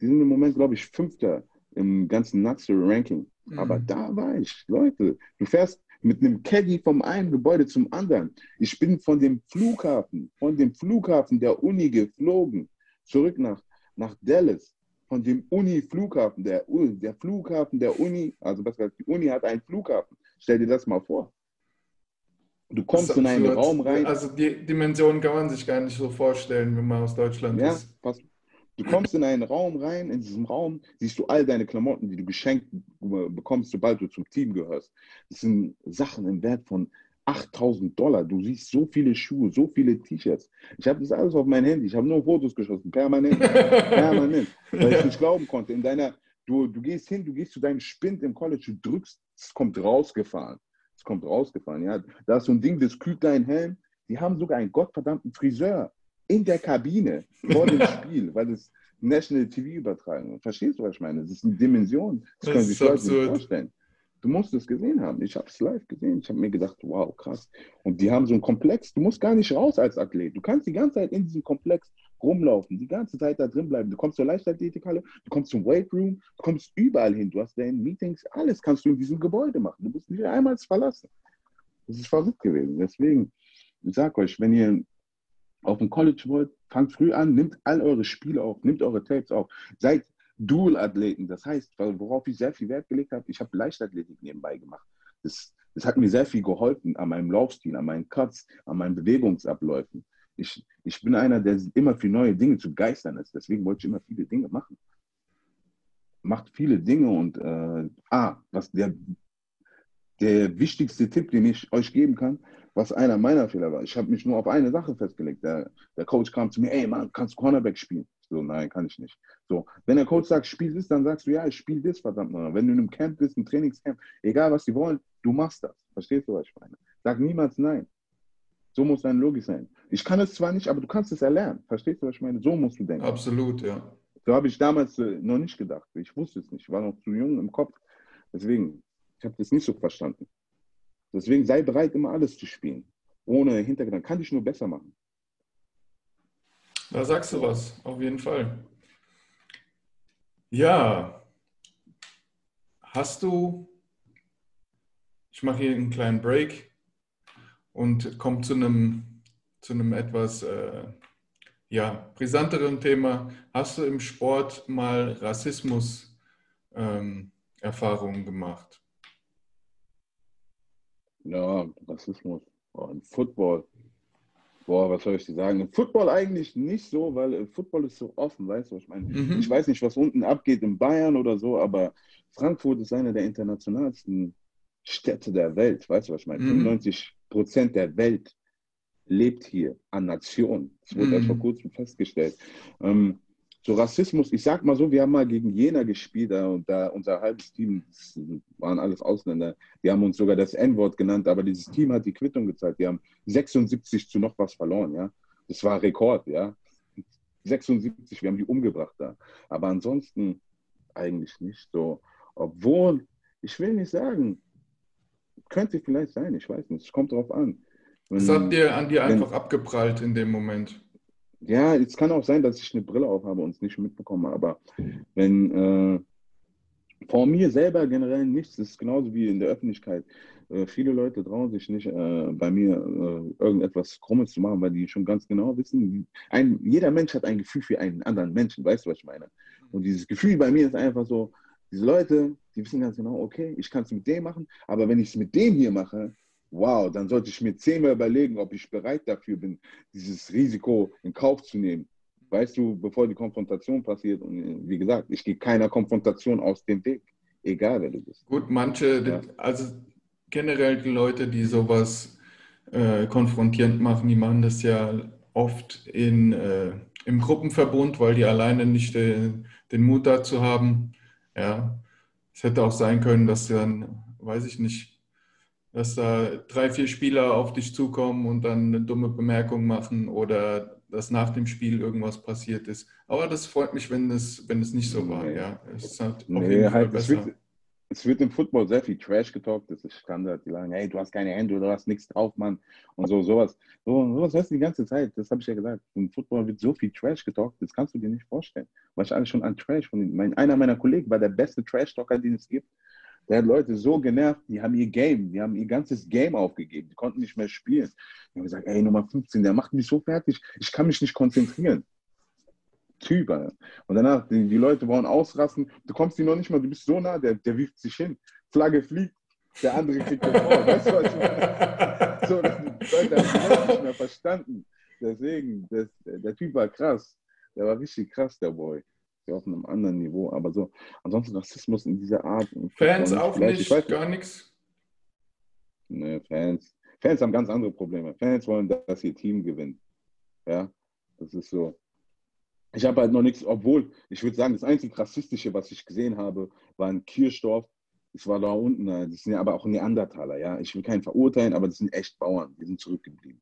Die sind im Moment, glaube ich, Fünfter im ganzen National Ranking. Mhm. Aber da war ich, Leute, du fährst mit einem Caddy vom einen Gebäude zum anderen. Ich bin von dem Flughafen, von dem Flughafen der Uni geflogen, zurück nach, nach Dallas. Von dem Uni-Flughafen, der, der Flughafen der Uni, also besser gesagt, die Uni hat einen Flughafen. Stell dir das mal vor. Du kommst in einen Raum rein. Also die Dimension kann man sich gar nicht so vorstellen, wenn man aus Deutschland ja, ist. Pass. Du kommst in einen Raum rein, in diesem Raum siehst du all deine Klamotten, die du geschenkt bekommst, sobald du zum Team gehörst. Das sind Sachen im Wert von 8000 Dollar. Du siehst so viele Schuhe, so viele T-Shirts. Ich habe das alles auf mein Handy. Ich habe nur Fotos geschossen, permanent. permanent. Weil ich nicht glauben konnte. In deiner, du, du gehst hin, du gehst zu deinem Spind im College, du drückst, es kommt rausgefahren es kommt rausgefallen. Ja, da ist so ein Ding, das kühlt deinen Helm. Die haben sogar einen gottverdammten Friseur in der Kabine vor dem Spiel, weil das National TV übertragen. Verstehst du, was ich meine? Das ist eine Dimension. Das, das können sich Leute nicht vorstellen. Du musst es gesehen haben. Ich habe es live gesehen. Ich habe mir gedacht, wow, krass. Und die haben so einen Komplex. Du musst gar nicht raus als Athlet. Du kannst die ganze Zeit in diesem Komplex rumlaufen, die ganze Zeit da drin bleiben. Du kommst zur Leichtathletikhalle, du kommst zum Weightroom, du kommst überall hin. Du hast deine Meetings, alles kannst du in diesem Gebäude machen. Du musst nicht einmal verlassen. Das ist verrückt gewesen. Deswegen, ich sag euch, wenn ihr auf dem College wollt, fangt früh an, nimmt all eure Spiele auf, nimmt eure Tapes auf. Seid Dual-Athleten. Das heißt, worauf ich sehr viel Wert gelegt habe, ich habe Leichtathletik nebenbei gemacht. Das, das hat mir sehr viel geholfen an meinem Laufstil, an meinen Cuts, an meinen Bewegungsabläufen. Ich, ich bin einer, der immer für neue Dinge zu geistern ist. Deswegen wollte ich immer viele Dinge machen. Macht viele Dinge und äh, ah, was der, der wichtigste Tipp, den ich euch geben kann, was einer meiner Fehler war. Ich habe mich nur auf eine Sache festgelegt. Der, der Coach kam zu mir, ey Mann, kannst du Cornerback spielen? So, nein, kann ich nicht. So, wenn der Coach sagt, spiel das, dann sagst du, ja, ich spiele das, verdammt nochmal. Wenn du in einem Camp bist, ein Trainingscamp, egal was die wollen, du machst das. Verstehst du, was ich meine? Sag niemals nein. So muss deine Logik sein. Ich kann es zwar nicht, aber du kannst es erlernen. Verstehst du, was ich meine? So musst du denken. Absolut, ja. So habe ich damals äh, noch nicht gedacht. Ich wusste es nicht. Ich war noch zu jung im Kopf. Deswegen, ich habe das nicht so verstanden. Deswegen sei bereit, immer alles zu spielen. Ohne Hintergedanken. Kann dich nur besser machen. Da sagst du was, auf jeden Fall. Ja. Hast du, ich mache hier einen kleinen Break und komme zu einem, zu einem etwas äh, ja, brisanteren Thema. Hast du im Sport mal Rassismus-Erfahrungen ähm, gemacht? Ja, Rassismus. Oh, Im Football. Boah, was soll ich dir sagen? Im Football eigentlich nicht so, weil Football ist so offen, weißt du, was ich meine? Mhm. Ich weiß nicht, was unten abgeht in Bayern oder so, aber Frankfurt ist eine der internationalsten Städte der Welt, weißt du, was ich meine? Mhm. 95 Prozent der Welt lebt hier an Nationen. Das wurde mhm. erst vor kurzem festgestellt. Ähm, so Rassismus, ich sag mal so, wir haben mal gegen Jena gespielt und da unser halbes Team, waren alles Ausländer, die haben uns sogar das N-Wort genannt, aber dieses Team hat die Quittung gezeigt. Die haben 76 zu noch was verloren, ja. Das war Rekord, ja. 76, wir haben die umgebracht da. Aber ansonsten eigentlich nicht so. Obwohl, ich will nicht sagen, könnte vielleicht sein, ich weiß nicht, es kommt drauf an. Es hat dir an dir einfach wenn, abgeprallt in dem Moment. Ja, es kann auch sein, dass ich eine Brille aufhabe und es nicht mitbekomme, aber wenn äh, vor mir selber generell nichts, das ist genauso wie in der Öffentlichkeit. Äh, viele Leute trauen sich nicht, äh, bei mir äh, irgendetwas Krummes zu machen, weil die schon ganz genau wissen, ein, jeder Mensch hat ein Gefühl für einen anderen Menschen, weißt du, was ich meine? Und dieses Gefühl bei mir ist einfach so, diese Leute, die wissen ganz genau, okay, ich kann es mit dem machen, aber wenn ich es mit dem hier mache, wow, dann sollte ich mir zehnmal überlegen, ob ich bereit dafür bin, dieses Risiko in Kauf zu nehmen. Weißt du, bevor die Konfrontation passiert. Und äh, wie gesagt, ich gehe keiner Konfrontation aus dem Weg, egal wer du bist. Gut, manche, ja. also generell die Leute, die sowas äh, konfrontierend machen, die machen das ja oft in, äh, im Gruppenverbund, weil die alleine nicht den, den Mut dazu haben. Ja, es hätte auch sein können, dass dann, weiß ich nicht, dass da drei, vier Spieler auf dich zukommen und dann eine dumme Bemerkung machen oder dass nach dem Spiel irgendwas passiert ist. Aber das freut mich, wenn es, wenn es nicht so war. Ja, es ist halt auf nee, jeden Fall halt, besser. Es wird, es wird, im Football sehr viel Trash getalkt. Das ist Standard. Die sagen, hey, du hast keine Hände, du hast nichts drauf, Mann. Und so, sowas. So, sowas hörst du die ganze Zeit. Das habe ich ja gesagt. Im Football wird so viel Trash getalkt, das kannst du dir nicht vorstellen. Was ich alles schon an Trash von mein, einer meiner Kollegen war der beste Trash-Talker, den es gibt. Der hat Leute so genervt, die haben ihr Game, die haben ihr ganzes Game aufgegeben, die konnten nicht mehr spielen. Die haben gesagt, ey, Nummer 15, der macht mich so fertig, ich kann mich nicht konzentrieren. Typ, Alter. Und danach, die, die Leute wollen ausrasten, du kommst dir noch nicht mal, du bist so nah, der, der wirft sich hin, Flagge fliegt, der andere kriegt den Ball. Weißt du, was ich meine? So, die Leute haben das nicht mehr verstanden. Deswegen, das, der Typ war krass. Der war richtig krass, der Boy auf einem anderen Niveau. Aber so, ansonsten Rassismus in dieser Art. Fans auch nicht, weiß, gar nichts. Ne, Fans. Fans haben ganz andere Probleme. Fans wollen, dass ihr Team gewinnt. Ja, das ist so. Ich habe halt noch nichts, obwohl, ich würde sagen, das einzige Rassistische, was ich gesehen habe, war in Kirchdorf. Das war da unten, das sind ja aber auch Neandertaler, ja. Ich will keinen verurteilen, aber das sind echt Bauern, die sind zurückgeblieben.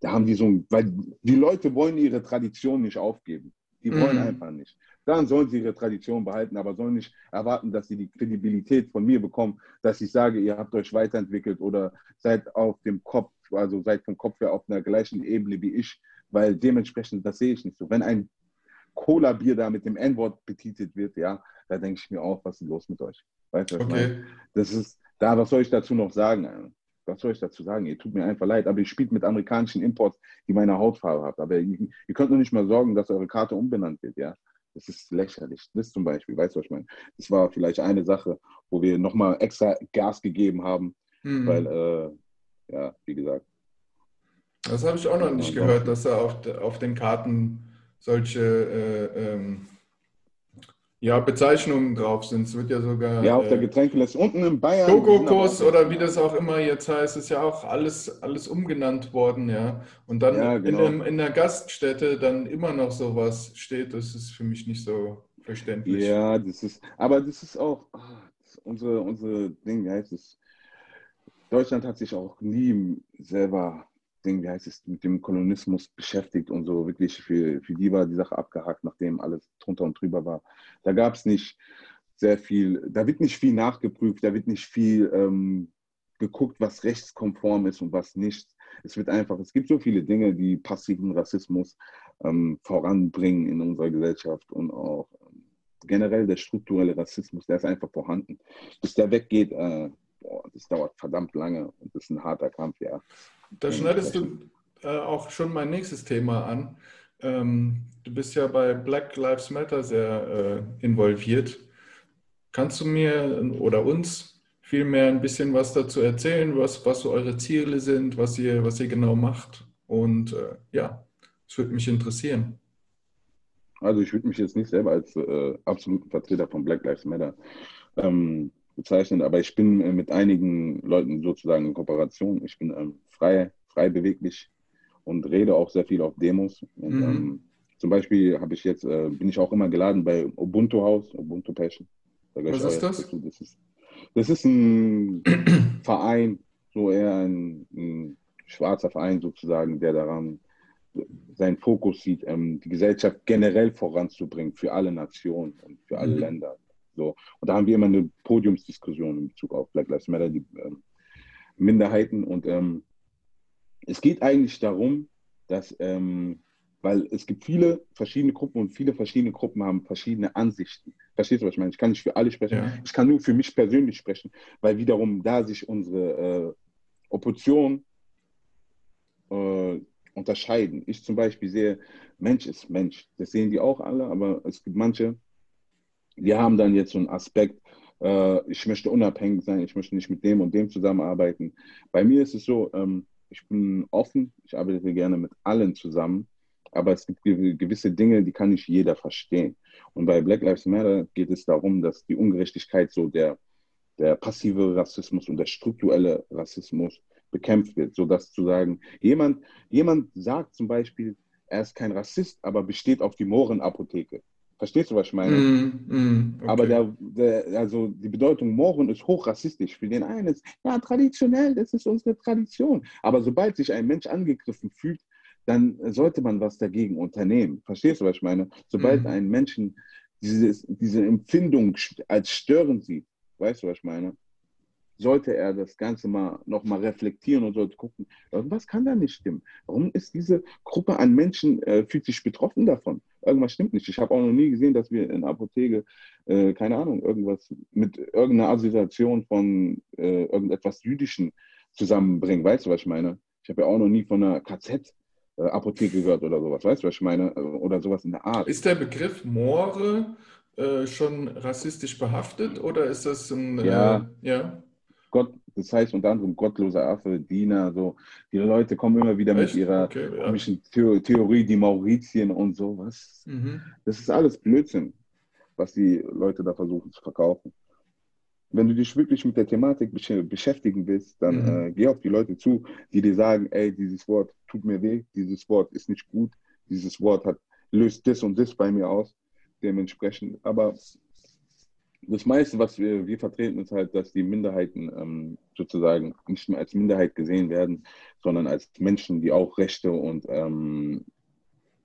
Da haben die so, weil die Leute wollen ihre Tradition nicht aufgeben. Die wollen mhm. einfach nicht. Dann sollen sie ihre Tradition behalten, aber sollen nicht erwarten, dass sie die Kredibilität von mir bekommen, dass ich sage, ihr habt euch weiterentwickelt oder seid auf dem Kopf, also seid vom Kopf her auf einer gleichen Ebene wie ich, weil dementsprechend, das sehe ich nicht so. Wenn ein Cola-Bier da mit dem N-Wort betitelt wird, ja, da denke ich mir auch, was ist los mit euch? Weißt du, was okay. ich meine? Das ist, da, was soll ich dazu noch sagen? Was soll ich dazu sagen? Ihr tut mir einfach leid, aber ihr spielt mit amerikanischen Imports, die meine Hautfarbe hat. Aber ihr, ihr könnt nur nicht mal sorgen, dass eure Karte umbenannt wird, ja. Das ist lächerlich. Das zum Beispiel, weißt du, was ich meine? Das war vielleicht eine Sache, wo wir nochmal extra Gas gegeben haben, mhm. weil, äh, ja, wie gesagt. Das habe ich auch noch nicht gehört, dass er auf, auf den Karten solche äh, ähm, ja, Bezeichnungen drauf sind. Es wird ja sogar. Ja, auf der äh, Getränkeliste unten in Bayern. Gogokos oder wie das auch immer jetzt heißt, ist ja auch alles, alles umgenannt worden, ja. Und dann ja, genau. in, einem, in der Gaststätte dann immer noch sowas steht, das ist für mich nicht so verständlich. Ja, das ist, aber das ist auch das ah, ist unsere, unsere Ding, wie heißt es? Deutschland hat sich auch nie selber Ding, wie heißt es, mit dem Kolonismus beschäftigt und so wirklich für, für die war die Sache abgehakt, nachdem alles drunter und drüber war. Da gab es nicht sehr viel, da wird nicht viel nachgeprüft, da wird nicht viel ähm, geguckt, was rechtskonform ist und was nicht. Es wird einfach, es gibt so viele Dinge, die passiven Rassismus ähm, voranbringen in unserer Gesellschaft und auch ähm, generell der strukturelle Rassismus, der ist einfach vorhanden. Bis der weggeht, äh, boah, das dauert verdammt lange und das ist ein harter Kampf, ja. Da schneidest du äh, auch schon mein nächstes Thema an. Ähm, du bist ja bei Black Lives Matter sehr äh, involviert. Kannst du mir oder uns vielmehr ein bisschen was dazu erzählen, was, was so eure Ziele sind, was ihr, was ihr genau macht? Und äh, ja, es würde mich interessieren. Also ich würde mich jetzt nicht selber als äh, absoluten Vertreter von Black Lives Matter ähm, bezeichnen, aber ich bin äh, mit einigen Leuten sozusagen in Kooperation. Ich bin ähm, frei, frei beweglich und rede auch sehr viel auf Demos. Und, mhm. ähm, zum Beispiel habe ich jetzt, äh, bin ich auch immer geladen bei Ubuntu Haus, Ubuntu Passion. Was ist das? Das ist, das ist ein Verein, so eher ein, ein, schwarzer Verein sozusagen, der daran seinen Fokus sieht, ähm, die Gesellschaft generell voranzubringen für alle Nationen und für alle mhm. Länder. So. Und da haben wir immer eine Podiumsdiskussion in Bezug auf Black Lives Matter, die ähm, Minderheiten. Und ähm, es geht eigentlich darum, dass, ähm, weil es gibt viele verschiedene Gruppen und viele verschiedene Gruppen haben verschiedene Ansichten. Verstehst du, was ich meine? Ich kann nicht für alle sprechen. Ja. Ich kann nur für mich persönlich sprechen, weil wiederum da sich unsere äh, Opposition äh, unterscheiden. Ich zum Beispiel sehe, Mensch ist Mensch. Das sehen die auch alle, aber es gibt manche, die haben dann jetzt so einen Aspekt, äh, ich möchte unabhängig sein, ich möchte nicht mit dem und dem zusammenarbeiten. Bei mir ist es so, ähm, ich bin offen, ich arbeite gerne mit allen zusammen, aber es gibt gewisse Dinge, die kann nicht jeder verstehen. Und bei Black Lives Matter geht es darum, dass die Ungerechtigkeit so der, der passive Rassismus und der strukturelle Rassismus bekämpft wird, sodass zu sagen, jemand, jemand sagt zum Beispiel, er ist kein Rassist, aber besteht auf die Mohrenapotheke. Verstehst du, was ich meine? Mm, mm, okay. Aber der, der, also die Bedeutung Mohren ist hochrassistisch. Für den einen ist, ja, traditionell, das ist unsere Tradition. Aber sobald sich ein Mensch angegriffen fühlt, dann sollte man was dagegen unternehmen. Verstehst du, was ich meine? Sobald mm. ein Menschen dieses, diese Empfindung als störend sieht, weißt du, was ich meine? sollte er das Ganze mal nochmal reflektieren und sollte gucken, irgendwas kann da nicht stimmen. Warum ist diese Gruppe an Menschen, äh, fühlt sich betroffen davon? Irgendwas stimmt nicht. Ich habe auch noch nie gesehen, dass wir in der Apotheke, äh, keine Ahnung, irgendwas mit irgendeiner Assoziation von äh, irgendetwas Jüdischen zusammenbringen. Weißt du, was ich meine? Ich habe ja auch noch nie von einer KZ äh, gehört oder sowas. Weißt du, was ich meine? Oder sowas in der Art. Ist der Begriff Moore äh, schon rassistisch behaftet oder ist das ein. Äh, ja. ja? Das heißt unter anderem gottloser Affe, Diener, so. Die Leute kommen immer wieder Echt? mit ihrer okay, ja. komischen Theorie, die Mauritien und sowas. Mhm. Das ist alles Blödsinn, was die Leute da versuchen zu verkaufen. Wenn du dich wirklich mit der Thematik beschäftigen willst, dann mhm. äh, geh auf die Leute zu, die dir sagen, ey, dieses Wort tut mir weh, dieses Wort ist nicht gut, dieses Wort hat, löst das und das bei mir aus, dementsprechend. Aber das meiste, was wir, wir vertreten, ist halt, dass die Minderheiten ähm, sozusagen nicht mehr als Minderheit gesehen werden, sondern als Menschen, die auch Rechte und ähm,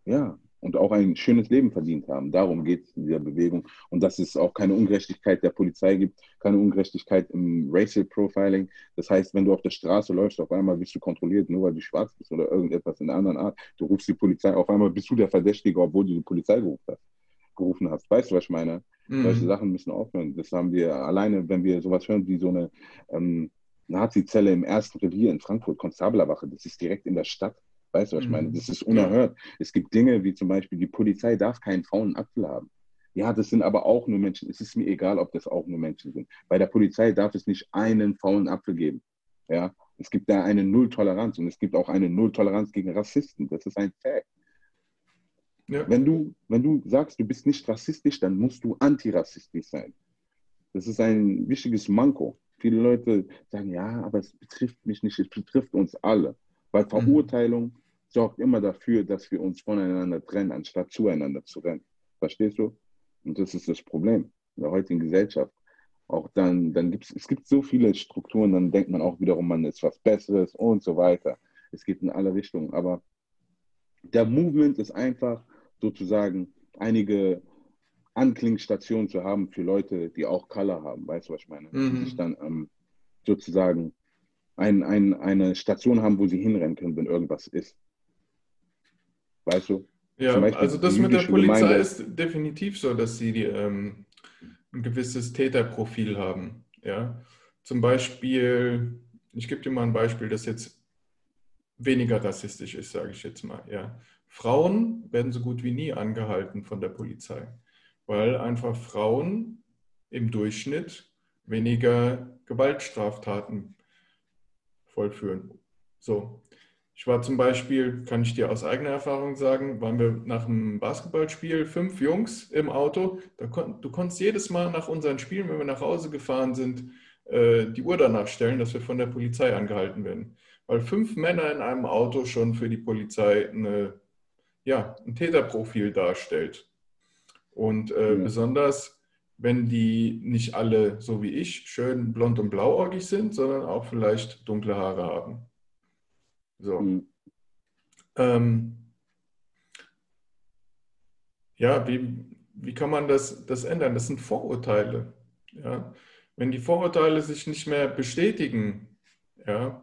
ja, und auch ein schönes Leben verdient haben. Darum geht es in dieser Bewegung. Und dass es auch keine Ungerechtigkeit der Polizei gibt, keine Ungerechtigkeit im Racial Profiling. Das heißt, wenn du auf der Straße läufst, auf einmal bist du kontrolliert, nur weil du schwarz bist oder irgendetwas in einer anderen Art. Du rufst die Polizei, auf einmal bist du der Verdächtige, obwohl du die Polizei gerufen hast. Gerufen hast. Weißt du, was ich meine? Mhm. Solche Sachen müssen aufhören. Das haben wir alleine, wenn wir sowas hören wie so eine ähm, Nazi-Zelle im ersten Revier in Frankfurt, Konstablerwache, das ist direkt in der Stadt. Weißt du, was ich meine? Mhm. Das ist unerhört. Es gibt Dinge wie zum Beispiel, die Polizei darf keinen faulen Apfel haben. Ja, das sind aber auch nur Menschen. Es ist mir egal, ob das auch nur Menschen sind. Bei der Polizei darf es nicht einen faulen Apfel geben. Ja, es gibt da eine Nulltoleranz und es gibt auch eine Nulltoleranz gegen Rassisten. Das ist ein Fact. Ja. Wenn, du, wenn du sagst, du bist nicht rassistisch, dann musst du antirassistisch sein. Das ist ein wichtiges Manko. Viele Leute sagen, ja, aber es betrifft mich nicht, es betrifft uns alle. Weil mhm. Verurteilung mhm. sorgt immer dafür, dass wir uns voneinander trennen, anstatt zueinander zu rennen. Verstehst du? Und das ist das Problem in der heutigen Gesellschaft. Auch dann, dann gibt es, es gibt so viele Strukturen, dann denkt man auch wiederum, man ist was Besseres und so weiter. Es geht in alle Richtungen. Aber der Movement ist einfach sozusagen einige Anklingstationen zu haben für Leute, die auch Color haben. Weißt du, was ich meine? Mhm. Die sich dann ähm, sozusagen ein, ein, eine Station haben, wo sie hinrennen können, wenn irgendwas ist. Weißt du? Ja, also das mit der Polizei Gemeinde, ist definitiv so, dass sie ähm, ein gewisses Täterprofil haben. Ja? Zum Beispiel, ich gebe dir mal ein Beispiel, das jetzt weniger rassistisch ist, sage ich jetzt mal. Ja? Frauen werden so gut wie nie angehalten von der Polizei, weil einfach Frauen im Durchschnitt weniger Gewaltstraftaten vollführen. So, ich war zum Beispiel, kann ich dir aus eigener Erfahrung sagen, waren wir nach einem Basketballspiel fünf Jungs im Auto. Kon du konntest jedes Mal nach unseren Spielen, wenn wir nach Hause gefahren sind, äh, die Uhr danach stellen, dass wir von der Polizei angehalten werden. Weil fünf Männer in einem Auto schon für die Polizei eine, ja, ein Täterprofil darstellt. Und äh, ja. besonders, wenn die nicht alle, so wie ich, schön blond und blauäugig sind, sondern auch vielleicht dunkle Haare haben. So. Mhm. Ähm, ja, wie, wie kann man das, das ändern? Das sind Vorurteile. Ja? Wenn die Vorurteile sich nicht mehr bestätigen, ja,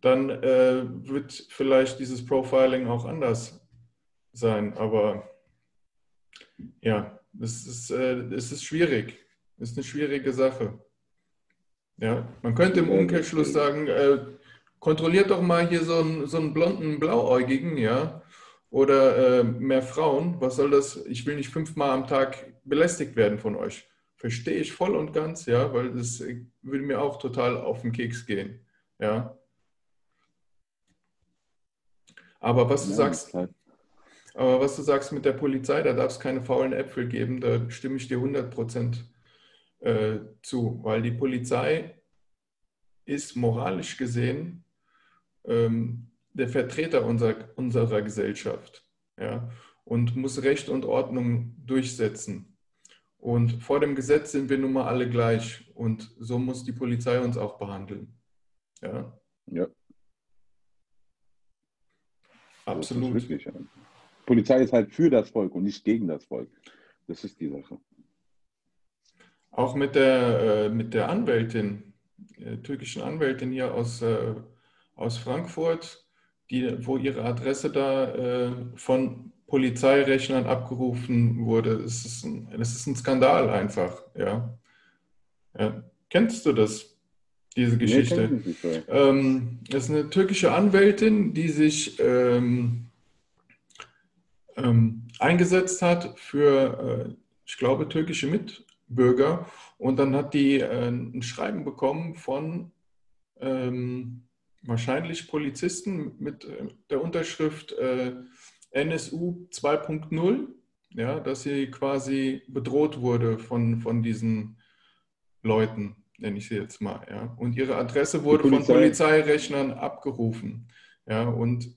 dann äh, wird vielleicht dieses Profiling auch anders sein. Aber ja, es ist, äh, es ist schwierig. Es ist eine schwierige Sache. Ja, man könnte im Umkehrschluss sagen, äh, kontrolliert doch mal hier so einen, so einen blonden Blauäugigen, ja, oder äh, mehr Frauen. Was soll das? Ich will nicht fünfmal am Tag belästigt werden von euch. Verstehe ich voll und ganz, ja, weil das würde mir auch total auf den Keks gehen, ja. Aber was du ja, sagst, aber was du sagst mit der Polizei, da darf es keine faulen Äpfel geben, da stimme ich dir 100% äh, zu, weil die Polizei ist moralisch gesehen ähm, der Vertreter unserer, unserer Gesellschaft ja, und muss Recht und Ordnung durchsetzen. Und vor dem Gesetz sind wir nun mal alle gleich und so muss die Polizei uns auch behandeln. Ja. Ja. Absolut. Polizei ist halt für das Volk und nicht gegen das Volk. Das ist die Sache. Auch mit der, äh, mit der Anwältin, der türkischen Anwältin hier aus äh, aus Frankfurt, die, wo ihre Adresse da äh, von Polizeirechnern abgerufen wurde. Es ist ein, es ist ein Skandal einfach, ja. ja. Kennst du das, diese Geschichte? Nee, ähm, das ist eine türkische Anwältin, die sich ähm, ähm, eingesetzt hat für, äh, ich glaube, türkische Mitbürger. Und dann hat die äh, ein Schreiben bekommen von ähm, wahrscheinlich Polizisten mit äh, der Unterschrift äh, NSU 2.0, ja, dass sie quasi bedroht wurde von, von diesen Leuten, nenne ich sie jetzt mal. Ja. Und ihre Adresse wurde Polizei. von Polizeirechnern abgerufen. Ja, und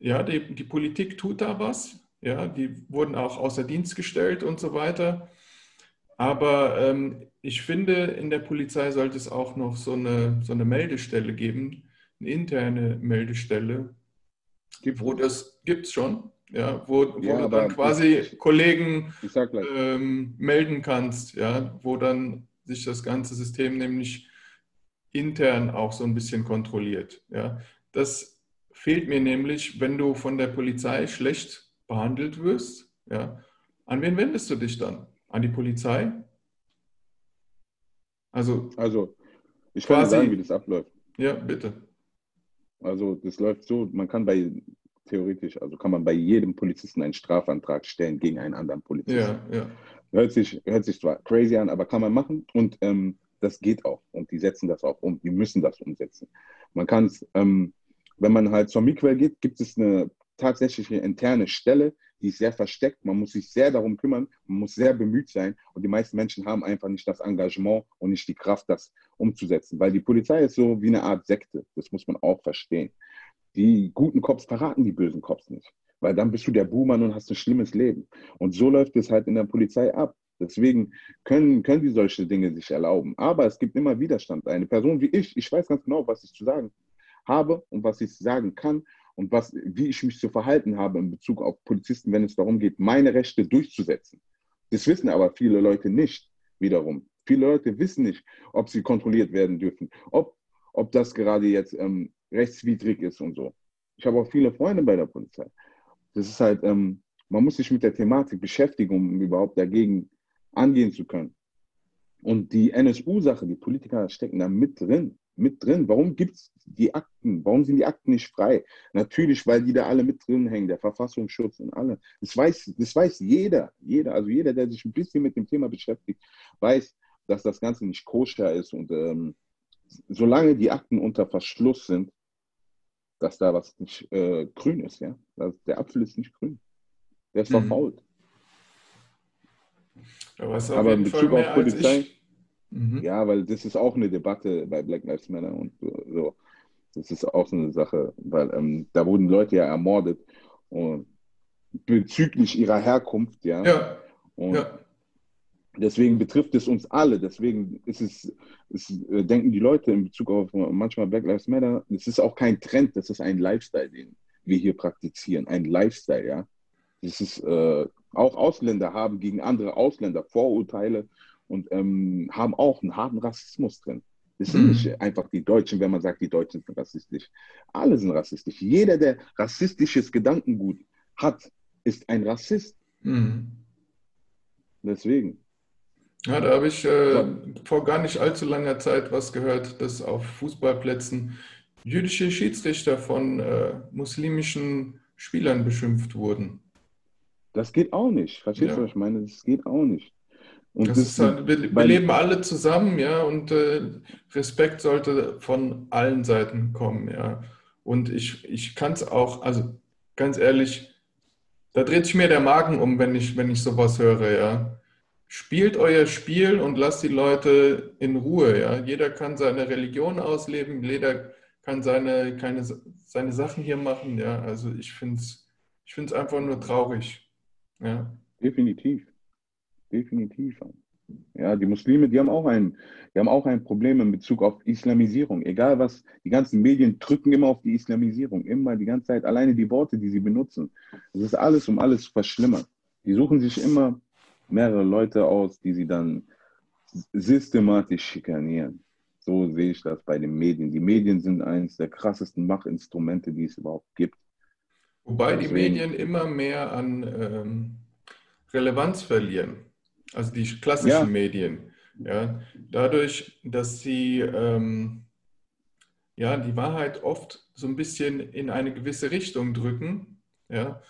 ja, die, die Politik tut da was. Ja, die wurden auch außer Dienst gestellt und so weiter. Aber ähm, ich finde, in der Polizei sollte es auch noch so eine, so eine Meldestelle geben, eine interne Meldestelle, wo das gibt es schon, ja, wo, wo ja, du dann quasi ich, Kollegen ähm, melden kannst, ja, wo dann sich das ganze System nämlich intern auch so ein bisschen kontrolliert. Ja. Das fehlt mir nämlich, wenn du von der Polizei schlecht behandelt wirst. Ja. An wen wendest du dich dann? An die Polizei? Also, also ich kann quasi, sagen, wie das abläuft. Ja, bitte. Also das läuft so, man kann bei, theoretisch, also kann man bei jedem Polizisten einen Strafantrag stellen gegen einen anderen Polizisten. Ja, ja. Hört sich, hört sich zwar crazy an, aber kann man machen und ähm, das geht auch und die setzen das auch um, die müssen das umsetzen. Man kann es, ähm, wenn man halt zur Miquel geht, gibt es eine tatsächliche interne Stelle, die ist sehr versteckt. Man muss sich sehr darum kümmern, man muss sehr bemüht sein. Und die meisten Menschen haben einfach nicht das Engagement und nicht die Kraft, das umzusetzen. Weil die Polizei ist so wie eine Art Sekte. Das muss man auch verstehen. Die guten Cops verraten die bösen Cops nicht. Weil dann bist du der Buhmann und hast ein schlimmes Leben. Und so läuft es halt in der Polizei ab. Deswegen können, können die solche Dinge sich erlauben. Aber es gibt immer Widerstand. Eine Person wie ich, ich weiß ganz genau, was ich zu sagen habe und was ich sagen kann und was, wie ich mich zu verhalten habe in Bezug auf Polizisten, wenn es darum geht, meine Rechte durchzusetzen. Das wissen aber viele Leute nicht wiederum. Viele Leute wissen nicht, ob sie kontrolliert werden dürfen, ob, ob das gerade jetzt ähm, rechtswidrig ist und so. Ich habe auch viele Freunde bei der Polizei. Das ist halt, ähm, man muss sich mit der Thematik beschäftigen, um überhaupt dagegen angehen zu können. Und die NSU-Sache, die Politiker stecken da mit drin, mit drin. Warum gibt es die Akten? Warum sind die Akten nicht frei? Natürlich, weil die da alle mit drin hängen, der Verfassungsschutz und alle. Das weiß, das weiß jeder, jeder, also jeder, der sich ein bisschen mit dem Thema beschäftigt, weiß, dass das Ganze nicht koscher ist und ähm, solange die Akten unter Verschluss sind, dass da was nicht äh, grün ist, ja. Der Apfel ist nicht grün. Der ist mhm. verfault. Aber in Bezug auf Polizei, mhm. ja, weil das ist auch eine Debatte bei Black Lives Matter und so. Das ist auch so eine Sache, weil ähm, da wurden Leute ja ermordet und bezüglich ihrer Herkunft, ja. Ja. Und ja. deswegen betrifft es uns alle. Deswegen ist es, es, äh, denken die Leute in Bezug auf manchmal Black Lives Matter, es ist auch kein Trend, das ist ein Lifestyle, den wir hier praktizieren. Ein Lifestyle, ja. Das ist äh, auch Ausländer haben gegen andere Ausländer Vorurteile und ähm, haben auch einen harten Rassismus drin. Das sind mhm. nicht einfach die Deutschen, wenn man sagt, die Deutschen sind rassistisch. Alle sind rassistisch. Jeder, der rassistisches Gedankengut hat, ist ein Rassist. Mhm. Deswegen. Ja, da habe ich äh, vor gar nicht allzu langer Zeit was gehört, dass auf Fußballplätzen jüdische Schiedsrichter von äh, muslimischen Spielern beschimpft wurden. Das geht auch nicht. Verstehst du, was ich meine? Das geht auch nicht. Halt, wir, wir leben alle zusammen, ja, und äh, Respekt sollte von allen Seiten kommen, ja. Und ich, ich kann es auch, also ganz ehrlich, da dreht sich mir der Magen um, wenn ich, wenn ich sowas höre, ja. Spielt euer Spiel und lasst die Leute in Ruhe, ja. Jeder kann seine Religion ausleben, jeder kann seine, keine, seine Sachen hier machen, ja. Also ich finde es ich find's einfach nur traurig. Ja. Definitiv. Definitiv. Ja, die Muslime, die haben auch ein, die haben auch ein Problem in Bezug auf Islamisierung. Egal was, die ganzen Medien drücken immer auf die Islamisierung, immer die ganze Zeit, alleine die Worte, die sie benutzen. Das ist alles, um alles zu verschlimmern. Die suchen sich immer mehrere Leute aus, die sie dann systematisch schikanieren. So sehe ich das bei den Medien. Die Medien sind eines der krassesten Machinstrumente, die es überhaupt gibt. Wobei Deswegen, die Medien immer mehr an ähm, Relevanz verlieren, also die klassischen ja. Medien. Ja, dadurch, dass sie ähm, ja, die Wahrheit oft so ein bisschen in eine gewisse Richtung drücken, ja,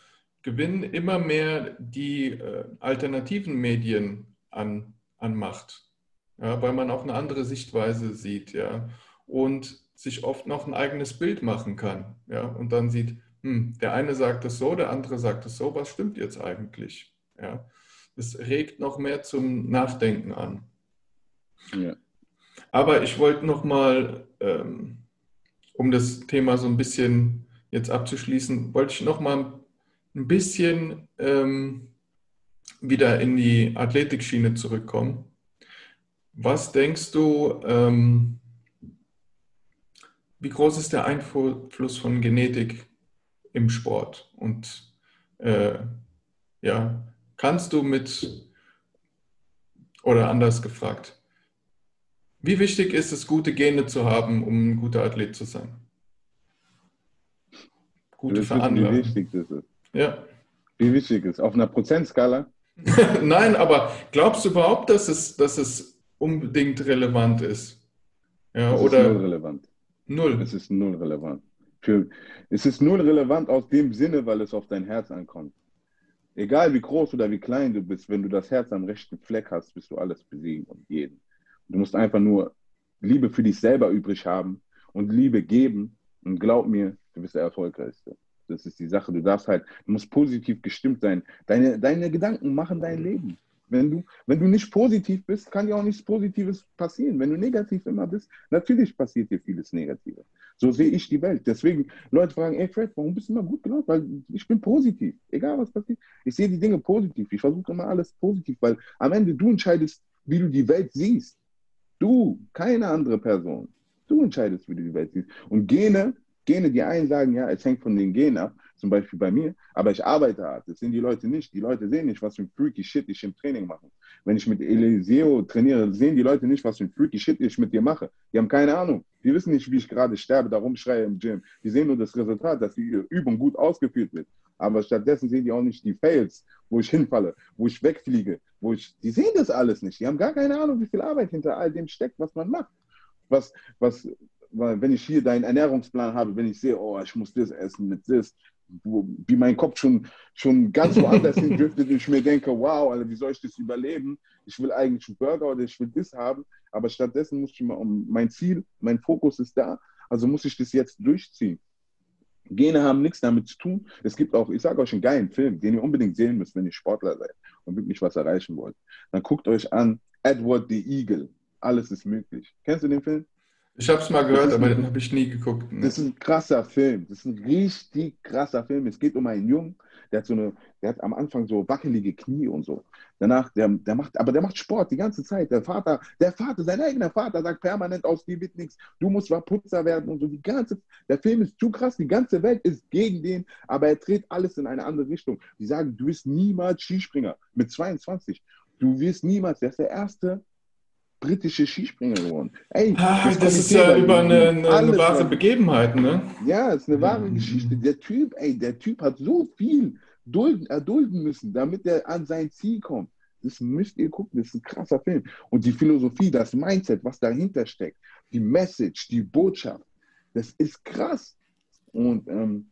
gewinnen immer mehr die äh, alternativen Medien an, an Macht, ja, weil man auch eine andere Sichtweise sieht ja, und sich oft noch ein eigenes Bild machen kann ja, und dann sieht, hm, der eine sagt es so, der andere sagt es so, was stimmt jetzt eigentlich? Ja, es regt noch mehr zum Nachdenken an. Ja. Aber ich wollte noch mal, ähm, um das Thema so ein bisschen jetzt abzuschließen, wollte ich noch mal ein bisschen ähm, wieder in die Athletikschiene zurückkommen. Was denkst du, ähm, wie groß ist der Einfluss von Genetik im Sport. Und äh, ja, kannst du mit, oder anders gefragt, wie wichtig ist es, gute Gene zu haben, um ein guter Athlet zu sein? Gute Veranlagung. Wie wichtig das ist. Ja. Wie wichtig ist Auf einer Prozentskala? Nein, aber glaubst du überhaupt, dass es, dass es unbedingt relevant ist? Ja, es oder ist null relevant. Null. Es ist null relevant. Für, es ist nur relevant aus dem Sinne, weil es auf dein Herz ankommt. Egal wie groß oder wie klein du bist, wenn du das Herz am rechten Fleck hast, bist du alles besiegen und jeden. Du musst einfach nur Liebe für dich selber übrig haben und Liebe geben und glaub mir, du bist der Erfolgreichste. Das ist die Sache. Du darfst halt, du musst positiv gestimmt sein. Deine, deine Gedanken machen dein Leben. Wenn du, wenn du nicht positiv bist, kann dir auch nichts Positives passieren. Wenn du negativ immer bist, natürlich passiert dir vieles Negatives. So sehe ich die Welt. Deswegen, Leute fragen, ey Fred, warum bist du immer gut gelaunt? Weil ich bin positiv. Egal was passiert. Ich sehe die Dinge positiv. Ich versuche immer alles positiv, weil am Ende du entscheidest, wie du die Welt siehst. Du, keine andere Person. Du entscheidest, wie du die Welt siehst. Und Gene, Gene, die einen sagen, ja, es hängt von den Genen ab, zum Beispiel bei mir, aber ich arbeite hart. Das sehen die Leute nicht. Die Leute sehen nicht, was für ein freaky Shit ich im Training mache. Wenn ich mit Eliseo trainiere, sehen die Leute nicht, was für ein freaky Shit ich mit dir mache. Die haben keine Ahnung. Die wissen nicht, wie ich gerade sterbe, darum schreie im Gym. Die sehen nur das Resultat, dass die Übung gut ausgeführt wird. Aber stattdessen sehen die auch nicht die Fails, wo ich hinfalle, wo ich wegfliege, wo ich, die sehen das alles nicht. Die haben gar keine Ahnung, wie viel Arbeit hinter all dem steckt, was man macht. Was, was, wenn ich hier deinen Ernährungsplan habe, wenn ich sehe, oh, ich muss das essen mit das, wo, wie mein Kopf schon, schon ganz woanders hindriftet und ich mir denke, wow, Alter, wie soll ich das überleben? Ich will eigentlich einen Burger oder ich will das haben, aber stattdessen muss ich mal um mein Ziel, mein Fokus ist da, also muss ich das jetzt durchziehen. Gene haben nichts damit zu tun. Es gibt auch, ich sage euch einen geilen Film, den ihr unbedingt sehen müsst, wenn ihr Sportler seid und wirklich was erreichen wollt. Dann guckt euch an Edward the Eagle. Alles ist möglich. Kennst du den Film? Ich habe es mal gehört, aber den habe ich nie geguckt. Ne? Das ist ein krasser Film. Das ist ein richtig krasser Film. Es geht um einen Jungen, der hat so eine, der hat am Anfang so wackelige Knie und so. Danach, der, der macht, aber der macht Sport die ganze Zeit. Der Vater, der Vater, sein eigener Vater sagt permanent aus dir wird nichts. Du musst zwar Putzer werden und so. Die ganze, der Film ist zu krass. Die ganze Welt ist gegen den, aber er dreht alles in eine andere Richtung. Die sagen, du bist niemals Skispringer mit 22. Du wirst niemals, der ist der erste britische Skispringer geworden. Ey, ah, das, das ist ja über eine, eine, eine wahre Begebenheit, ne? Ja, es ist eine wahre mhm. Geschichte. Der Typ, ey, der Typ hat so viel dulden, erdulden müssen, damit er an sein Ziel kommt. Das müsst ihr gucken, das ist ein krasser Film. Und die Philosophie, das Mindset, was dahinter steckt, die Message, die Botschaft, das ist krass. Und ähm,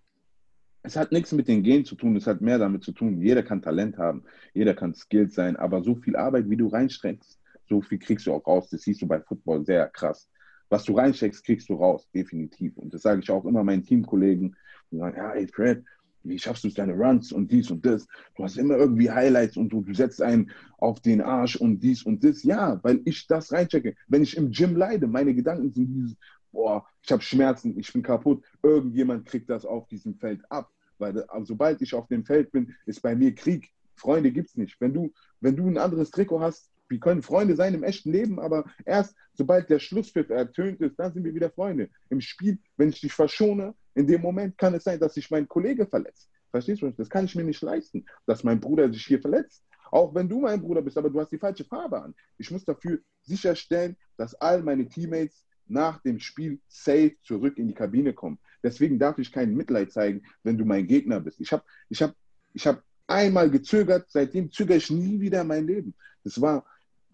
es hat nichts mit den Genen zu tun, es hat mehr damit zu tun. Jeder kann Talent haben, jeder kann skilled sein, aber so viel Arbeit, wie du reinstrengst, so viel kriegst du auch raus. Das siehst du bei Football sehr krass. Was du reinsteckst, kriegst du raus, definitiv. Und das sage ich auch immer meinen Teamkollegen. Die sagen, ja, ey Fred, wie schaffst du es deine Runs und dies und das? Du hast immer irgendwie Highlights und du, du setzt einen auf den Arsch und dies und das. Ja, weil ich das reinchecke. Wenn ich im Gym leide, meine Gedanken sind dieses, boah, ich habe Schmerzen, ich bin kaputt. Irgendjemand kriegt das auf diesem Feld ab. Weil sobald ich auf dem Feld bin, ist bei mir Krieg. Freunde gibt es nicht. Wenn du, wenn du ein anderes Trikot hast, wir können Freunde sein im echten Leben, aber erst sobald der Schlusspfiff ertönt ist, dann sind wir wieder Freunde. Im Spiel, wenn ich dich verschone, in dem Moment kann es sein, dass sich mein Kollege verletzt. Verstehst du? Das kann ich mir nicht leisten, dass mein Bruder sich hier verletzt. Auch wenn du mein Bruder bist, aber du hast die falsche Farbe an. Ich muss dafür sicherstellen, dass all meine Teammates nach dem Spiel safe zurück in die Kabine kommen. Deswegen darf ich kein Mitleid zeigen, wenn du mein Gegner bist. Ich habe ich hab, ich hab einmal gezögert, seitdem zögere ich nie wieder mein Leben. Das war,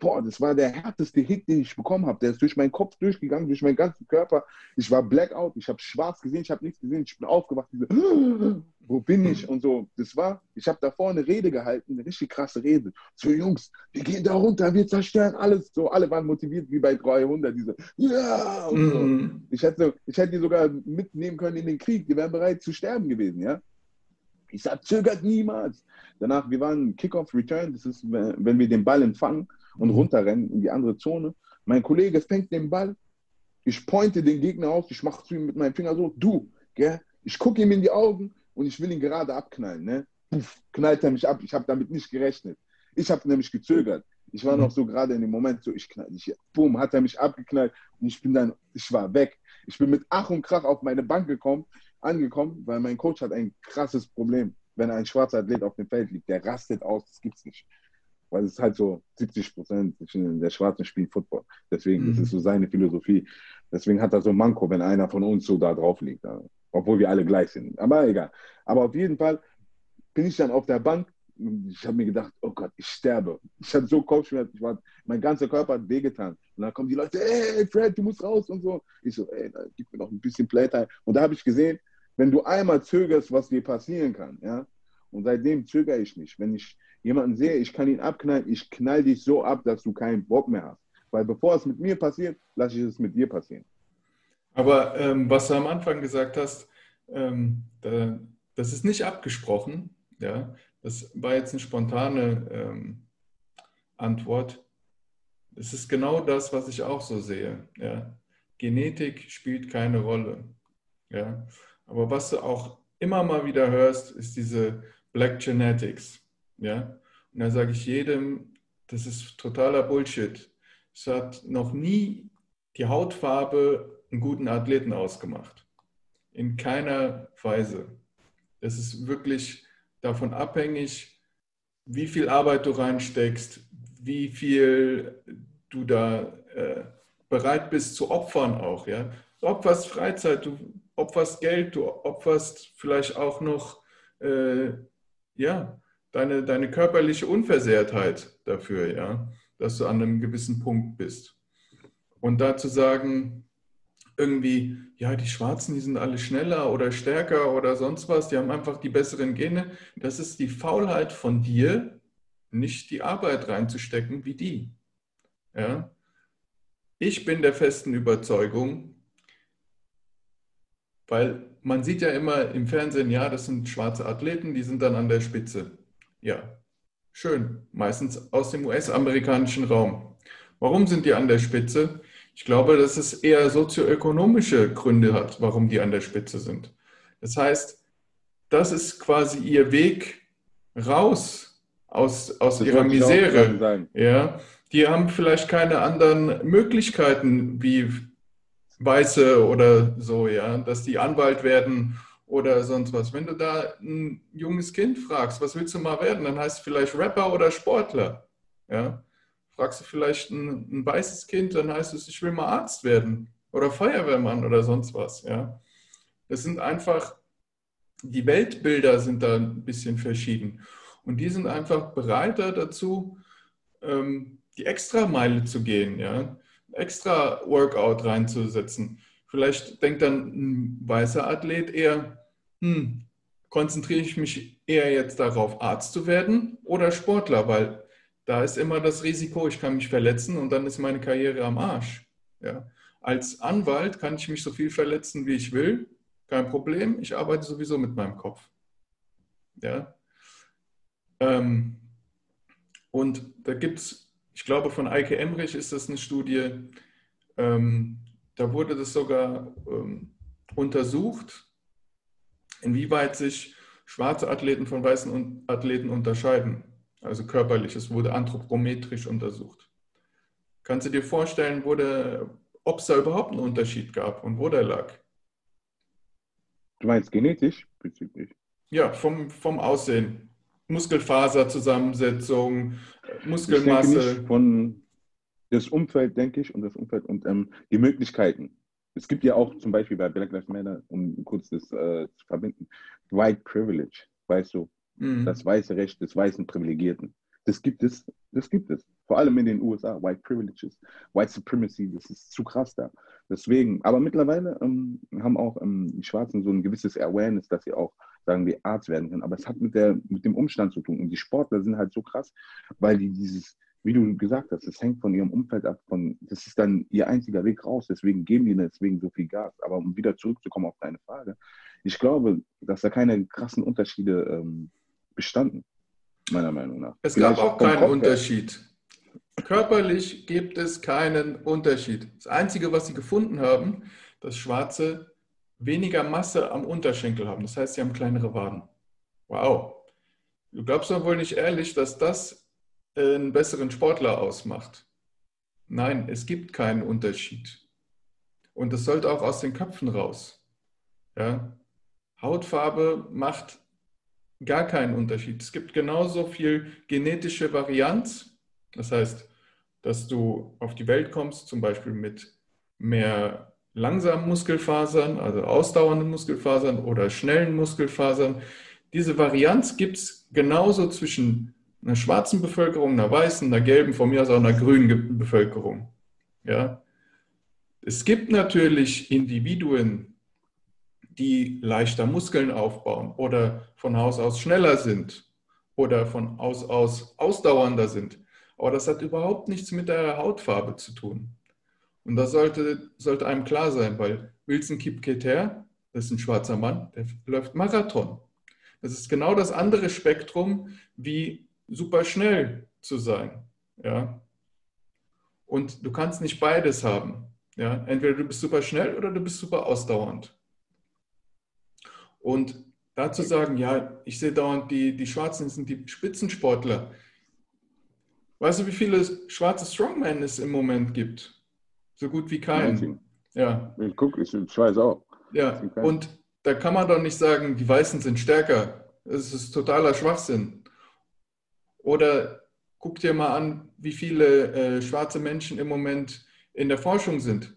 boah, das war der härteste Hit, den ich bekommen habe. Der ist durch meinen Kopf durchgegangen, durch meinen ganzen Körper. Ich war Blackout, ich habe schwarz gesehen, ich habe nichts gesehen, ich bin aufgewacht. Diese, wo bin ich? Und so, das war, ich habe davor eine Rede gehalten, eine richtig krasse Rede. So, Jungs, wir gehen da runter, wir zerstören alles. So, alle waren motiviert wie bei 300, diese, ja, und so. Mhm. Ich hätte, ich hätte die sogar mitnehmen können in den Krieg, die wären bereit zu sterben gewesen, ja. Ich sage, zögert niemals. Danach, wir waren Kickoff Return, das ist, wenn wir den Ball empfangen und mhm. runterrennen in die andere Zone. Mein Kollege fängt den Ball, ich pointe den Gegner aus, ich mache zu ihm mit meinem Finger so, du, gell? ich gucke ihm in die Augen und ich will ihn gerade abknallen. Ne? Puff, knallt er mich ab, ich habe damit nicht gerechnet. Ich habe nämlich gezögert. Ich war mhm. noch so gerade in dem Moment so, ich knall dich. Boom, hat er mich abgeknallt und ich bin dann, ich war weg. Ich bin mit Ach und Krach auf meine Bank gekommen, angekommen, weil mein Coach hat ein krasses Problem. Wenn ein schwarzer Athlet auf dem Feld liegt, der rastet aus, das gibt's nicht weil es ist halt so 70 Prozent der Schwarzen spielen Football. Deswegen, mhm. das ist so seine Philosophie. Deswegen hat er so Manko, wenn einer von uns so da drauf liegt. Obwohl wir alle gleich sind. Aber egal. Aber auf jeden Fall bin ich dann auf der Bank. Ich habe mir gedacht, oh Gott, ich sterbe. Ich hatte so Kopfschmerzen, ich war, mein ganzer Körper hat wehgetan. Und dann kommen die Leute, ey, Fred, du musst raus und so. Ich so, ey, gib mir noch ein bisschen Playtime. Und da habe ich gesehen, wenn du einmal zögerst, was dir passieren kann, ja. Und seitdem zögere ich nicht. Wenn ich jemanden sehe, ich kann ihn abknallen, ich knall dich so ab, dass du keinen Bock mehr hast. Weil bevor es mit mir passiert, lasse ich es mit dir passieren. Aber ähm, was du am Anfang gesagt hast, ähm, da, das ist nicht abgesprochen. Ja, das war jetzt eine spontane ähm, Antwort. Es ist genau das, was ich auch so sehe. Ja. Genetik spielt keine Rolle. Ja. Aber was du auch immer mal wieder hörst, ist diese Black Genetics. Ja. Und da sage ich jedem, das ist totaler Bullshit. Es hat noch nie die Hautfarbe einen guten Athleten ausgemacht. In keiner Weise. Es ist wirklich davon abhängig, wie viel Arbeit du reinsteckst, wie viel du da äh, bereit bist zu opfern auch. Ja? Du opferst Freizeit, du opferst Geld, du opferst vielleicht auch noch äh, ja, deine, deine körperliche Unversehrtheit dafür, ja, dass du an einem gewissen Punkt bist. Und da zu sagen, irgendwie, ja, die Schwarzen, die sind alle schneller oder stärker oder sonst was, die haben einfach die besseren Gene. Das ist die Faulheit von dir, nicht die Arbeit reinzustecken wie die. Ja? Ich bin der festen Überzeugung, weil man sieht ja immer im Fernsehen, ja, das sind schwarze Athleten, die sind dann an der Spitze. Ja, schön, meistens aus dem US-amerikanischen Raum. Warum sind die an der Spitze? Ich glaube, dass es eher sozioökonomische Gründe hat, warum die an der Spitze sind. Das heißt, das ist quasi ihr Weg raus aus, aus ihrer Misere. Ja, die haben vielleicht keine anderen Möglichkeiten wie Weiße oder so, ja, dass die Anwalt werden oder sonst was. Wenn du da ein junges Kind fragst, was willst du mal werden, dann heißt es vielleicht Rapper oder Sportler. Ja? Fragst du vielleicht ein, ein weißes Kind, dann heißt es, ich will mal Arzt werden oder Feuerwehrmann oder sonst was. Ja? Das sind einfach, die Weltbilder sind da ein bisschen verschieden. Und die sind einfach bereiter dazu, ähm, die Extrameile zu gehen, ja, extra Workout reinzusetzen. Vielleicht denkt dann ein weißer Athlet eher, hm, konzentriere ich mich eher jetzt darauf, Arzt zu werden oder Sportler, weil da ist immer das Risiko, ich kann mich verletzen und dann ist meine Karriere am Arsch. Ja. Als Anwalt kann ich mich so viel verletzen, wie ich will, kein Problem, ich arbeite sowieso mit meinem Kopf. Ja. Ähm, und da gibt es, ich glaube, von Eike Emrich ist das eine Studie, ähm, da wurde das sogar ähm, untersucht, inwieweit sich schwarze Athleten von weißen Athleten unterscheiden. Also körperlich, es wurde anthropometrisch untersucht. Kannst du dir vorstellen, ob es da überhaupt einen Unterschied gab und wo der lag? Du meinst genetisch bezüglich? Ja, vom, vom Aussehen. Muskelfaserzusammensetzung, Muskelmasse. von das Umfeld, denke ich, und das Umfeld und ähm, die Möglichkeiten. Es gibt ja auch zum Beispiel bei Black Lives Matter, um kurz das äh, zu verbinden, White Privilege, weißt du, mhm. das weiße Recht des weißen Privilegierten. Das gibt es, das gibt es. Vor allem in den USA, White Privileges, White Supremacy, das ist zu krass da. Deswegen, aber mittlerweile ähm, haben auch ähm, die Schwarzen so ein gewisses Awareness, dass sie auch, sagen wir, Arzt werden können. Aber es hat mit, der, mit dem Umstand zu tun. Und die Sportler sind halt so krass, weil die dieses, wie du gesagt hast, es hängt von ihrem Umfeld ab. Von, das ist dann ihr einziger Weg raus. Deswegen geben die deswegen so viel Gas. Aber um wieder zurückzukommen auf deine Frage, ich glaube, dass da keine krassen Unterschiede ähm, bestanden meiner Meinung nach. Es Vielleicht gab auch keinen Unterschied. Körperlich gibt es keinen Unterschied. Das Einzige, was sie gefunden haben, dass Schwarze weniger Masse am Unterschenkel haben. Das heißt, sie haben kleinere Waden. Wow. Du glaubst doch wohl nicht ehrlich, dass das einen besseren Sportler ausmacht. Nein, es gibt keinen Unterschied. Und das sollte auch aus den Köpfen raus. Ja? Hautfarbe macht gar keinen Unterschied. Es gibt genauso viel genetische Varianz. Das heißt, dass du auf die Welt kommst, zum Beispiel mit mehr langsamen Muskelfasern, also ausdauernden Muskelfasern oder schnellen Muskelfasern. Diese Varianz gibt es genauso zwischen einer schwarzen Bevölkerung, einer weißen, einer gelben, von mir aus auch einer grünen Bevölkerung. Ja? Es gibt natürlich Individuen, die leichter Muskeln aufbauen oder von Haus aus schneller sind oder von Haus aus ausdauernder sind. Aber das hat überhaupt nichts mit der Hautfarbe zu tun. Und das sollte, sollte einem klar sein, weil Wilson Kipketer, das ist ein schwarzer Mann, der läuft Marathon. Es ist genau das andere Spektrum, wie super schnell zu sein. Ja? Und du kannst nicht beides haben. Ja? Entweder du bist super schnell oder du bist super ausdauernd. Und dazu sagen, ja, ich sehe dauernd, die, die Schwarzen sind die Spitzensportler. Weißt du, wie viele schwarze Strongmen es im Moment gibt? So gut wie keinen. Ja. Ich gucke, ich, weiß auch. Ja, und da kann man doch nicht sagen, die Weißen sind stärker. Das ist totaler Schwachsinn. Oder guck dir mal an, wie viele äh, schwarze Menschen im Moment in der Forschung sind.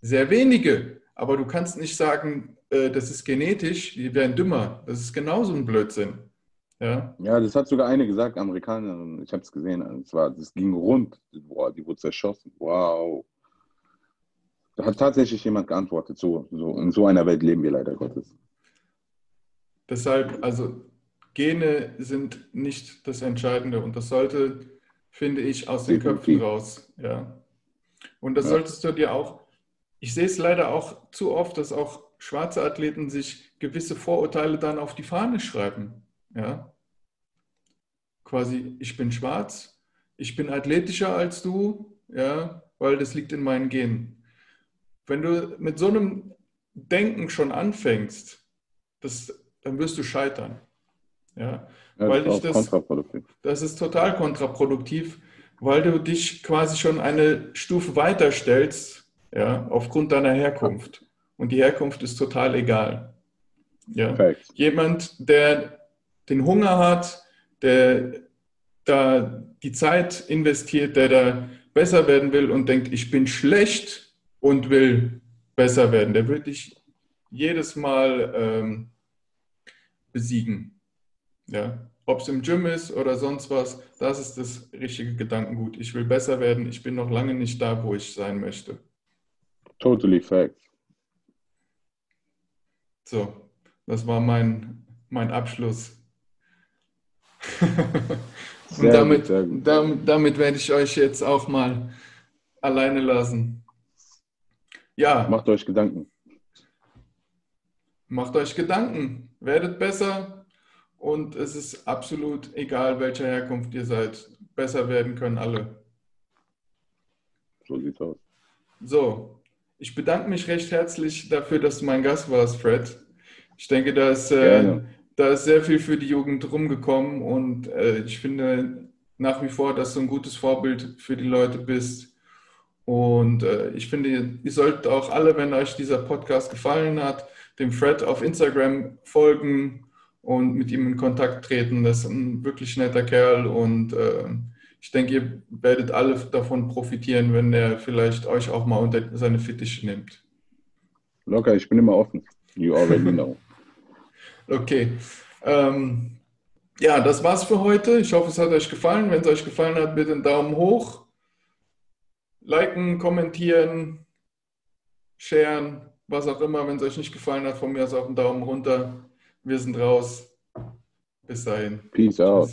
Sehr wenige. Aber du kannst nicht sagen, äh, das ist genetisch, die werden dümmer. Das ist genauso ein Blödsinn. Ja, ja das hat sogar eine gesagt, Amerikanerin. Ich habe es gesehen. Es war, das ging rund. Boah, die wurde zerschossen. Wow. Da hat tatsächlich jemand geantwortet. So, so, in so einer Welt leben wir leider Gottes. Deshalb, also Gene sind nicht das Entscheidende und das sollte, finde ich, aus den Köpfen raus. Ja. Und das ja. solltest du dir auch, ich sehe es leider auch zu oft, dass auch schwarze Athleten sich gewisse Vorurteile dann auf die Fahne schreiben. Ja. Quasi, ich bin schwarz, ich bin athletischer als du, ja, weil das liegt in meinen Genen. Wenn du mit so einem Denken schon anfängst, das, dann wirst du scheitern. Ja, ja weil das, ich das, das ist total kontraproduktiv, weil du dich quasi schon eine Stufe weiter stellst, ja, aufgrund deiner Herkunft. Und die Herkunft ist total egal. Ja. Jemand, der den Hunger hat, der da die Zeit investiert, der da besser werden will und denkt, ich bin schlecht, und will besser werden. Der wird dich jedes Mal ähm, besiegen. Ja? Ob es im Gym ist oder sonst was, das ist das richtige Gedankengut. Ich will besser werden, ich bin noch lange nicht da, wo ich sein möchte. Totally fact. So, das war mein, mein Abschluss. Und damit, damit, damit werde ich euch jetzt auch mal alleine lassen. Ja. Macht euch Gedanken. Macht euch Gedanken. Werdet besser. Und es ist absolut egal, welcher Herkunft ihr seid. Besser werden können alle. So sieht's aus. So, ich bedanke mich recht herzlich dafür, dass du mein Gast warst, Fred. Ich denke, da ist, äh, da ist sehr viel für die Jugend rumgekommen und äh, ich finde nach wie vor, dass du ein gutes Vorbild für die Leute bist. Und äh, ich finde, ihr solltet auch alle, wenn euch dieser Podcast gefallen hat, dem Fred auf Instagram folgen und mit ihm in Kontakt treten. Das ist ein wirklich netter Kerl und äh, ich denke, ihr werdet alle davon profitieren, wenn er vielleicht euch auch mal unter seine Fittiche nimmt. Locker, ich bin immer offen. You already know. okay. Ähm, ja, das war's für heute. Ich hoffe, es hat euch gefallen. Wenn es euch gefallen hat, bitte einen Daumen hoch liken, kommentieren, sharen, was auch immer. Wenn es euch nicht gefallen hat, von mir aus auch einen Daumen runter. Wir sind raus. Bis dahin. Peace out.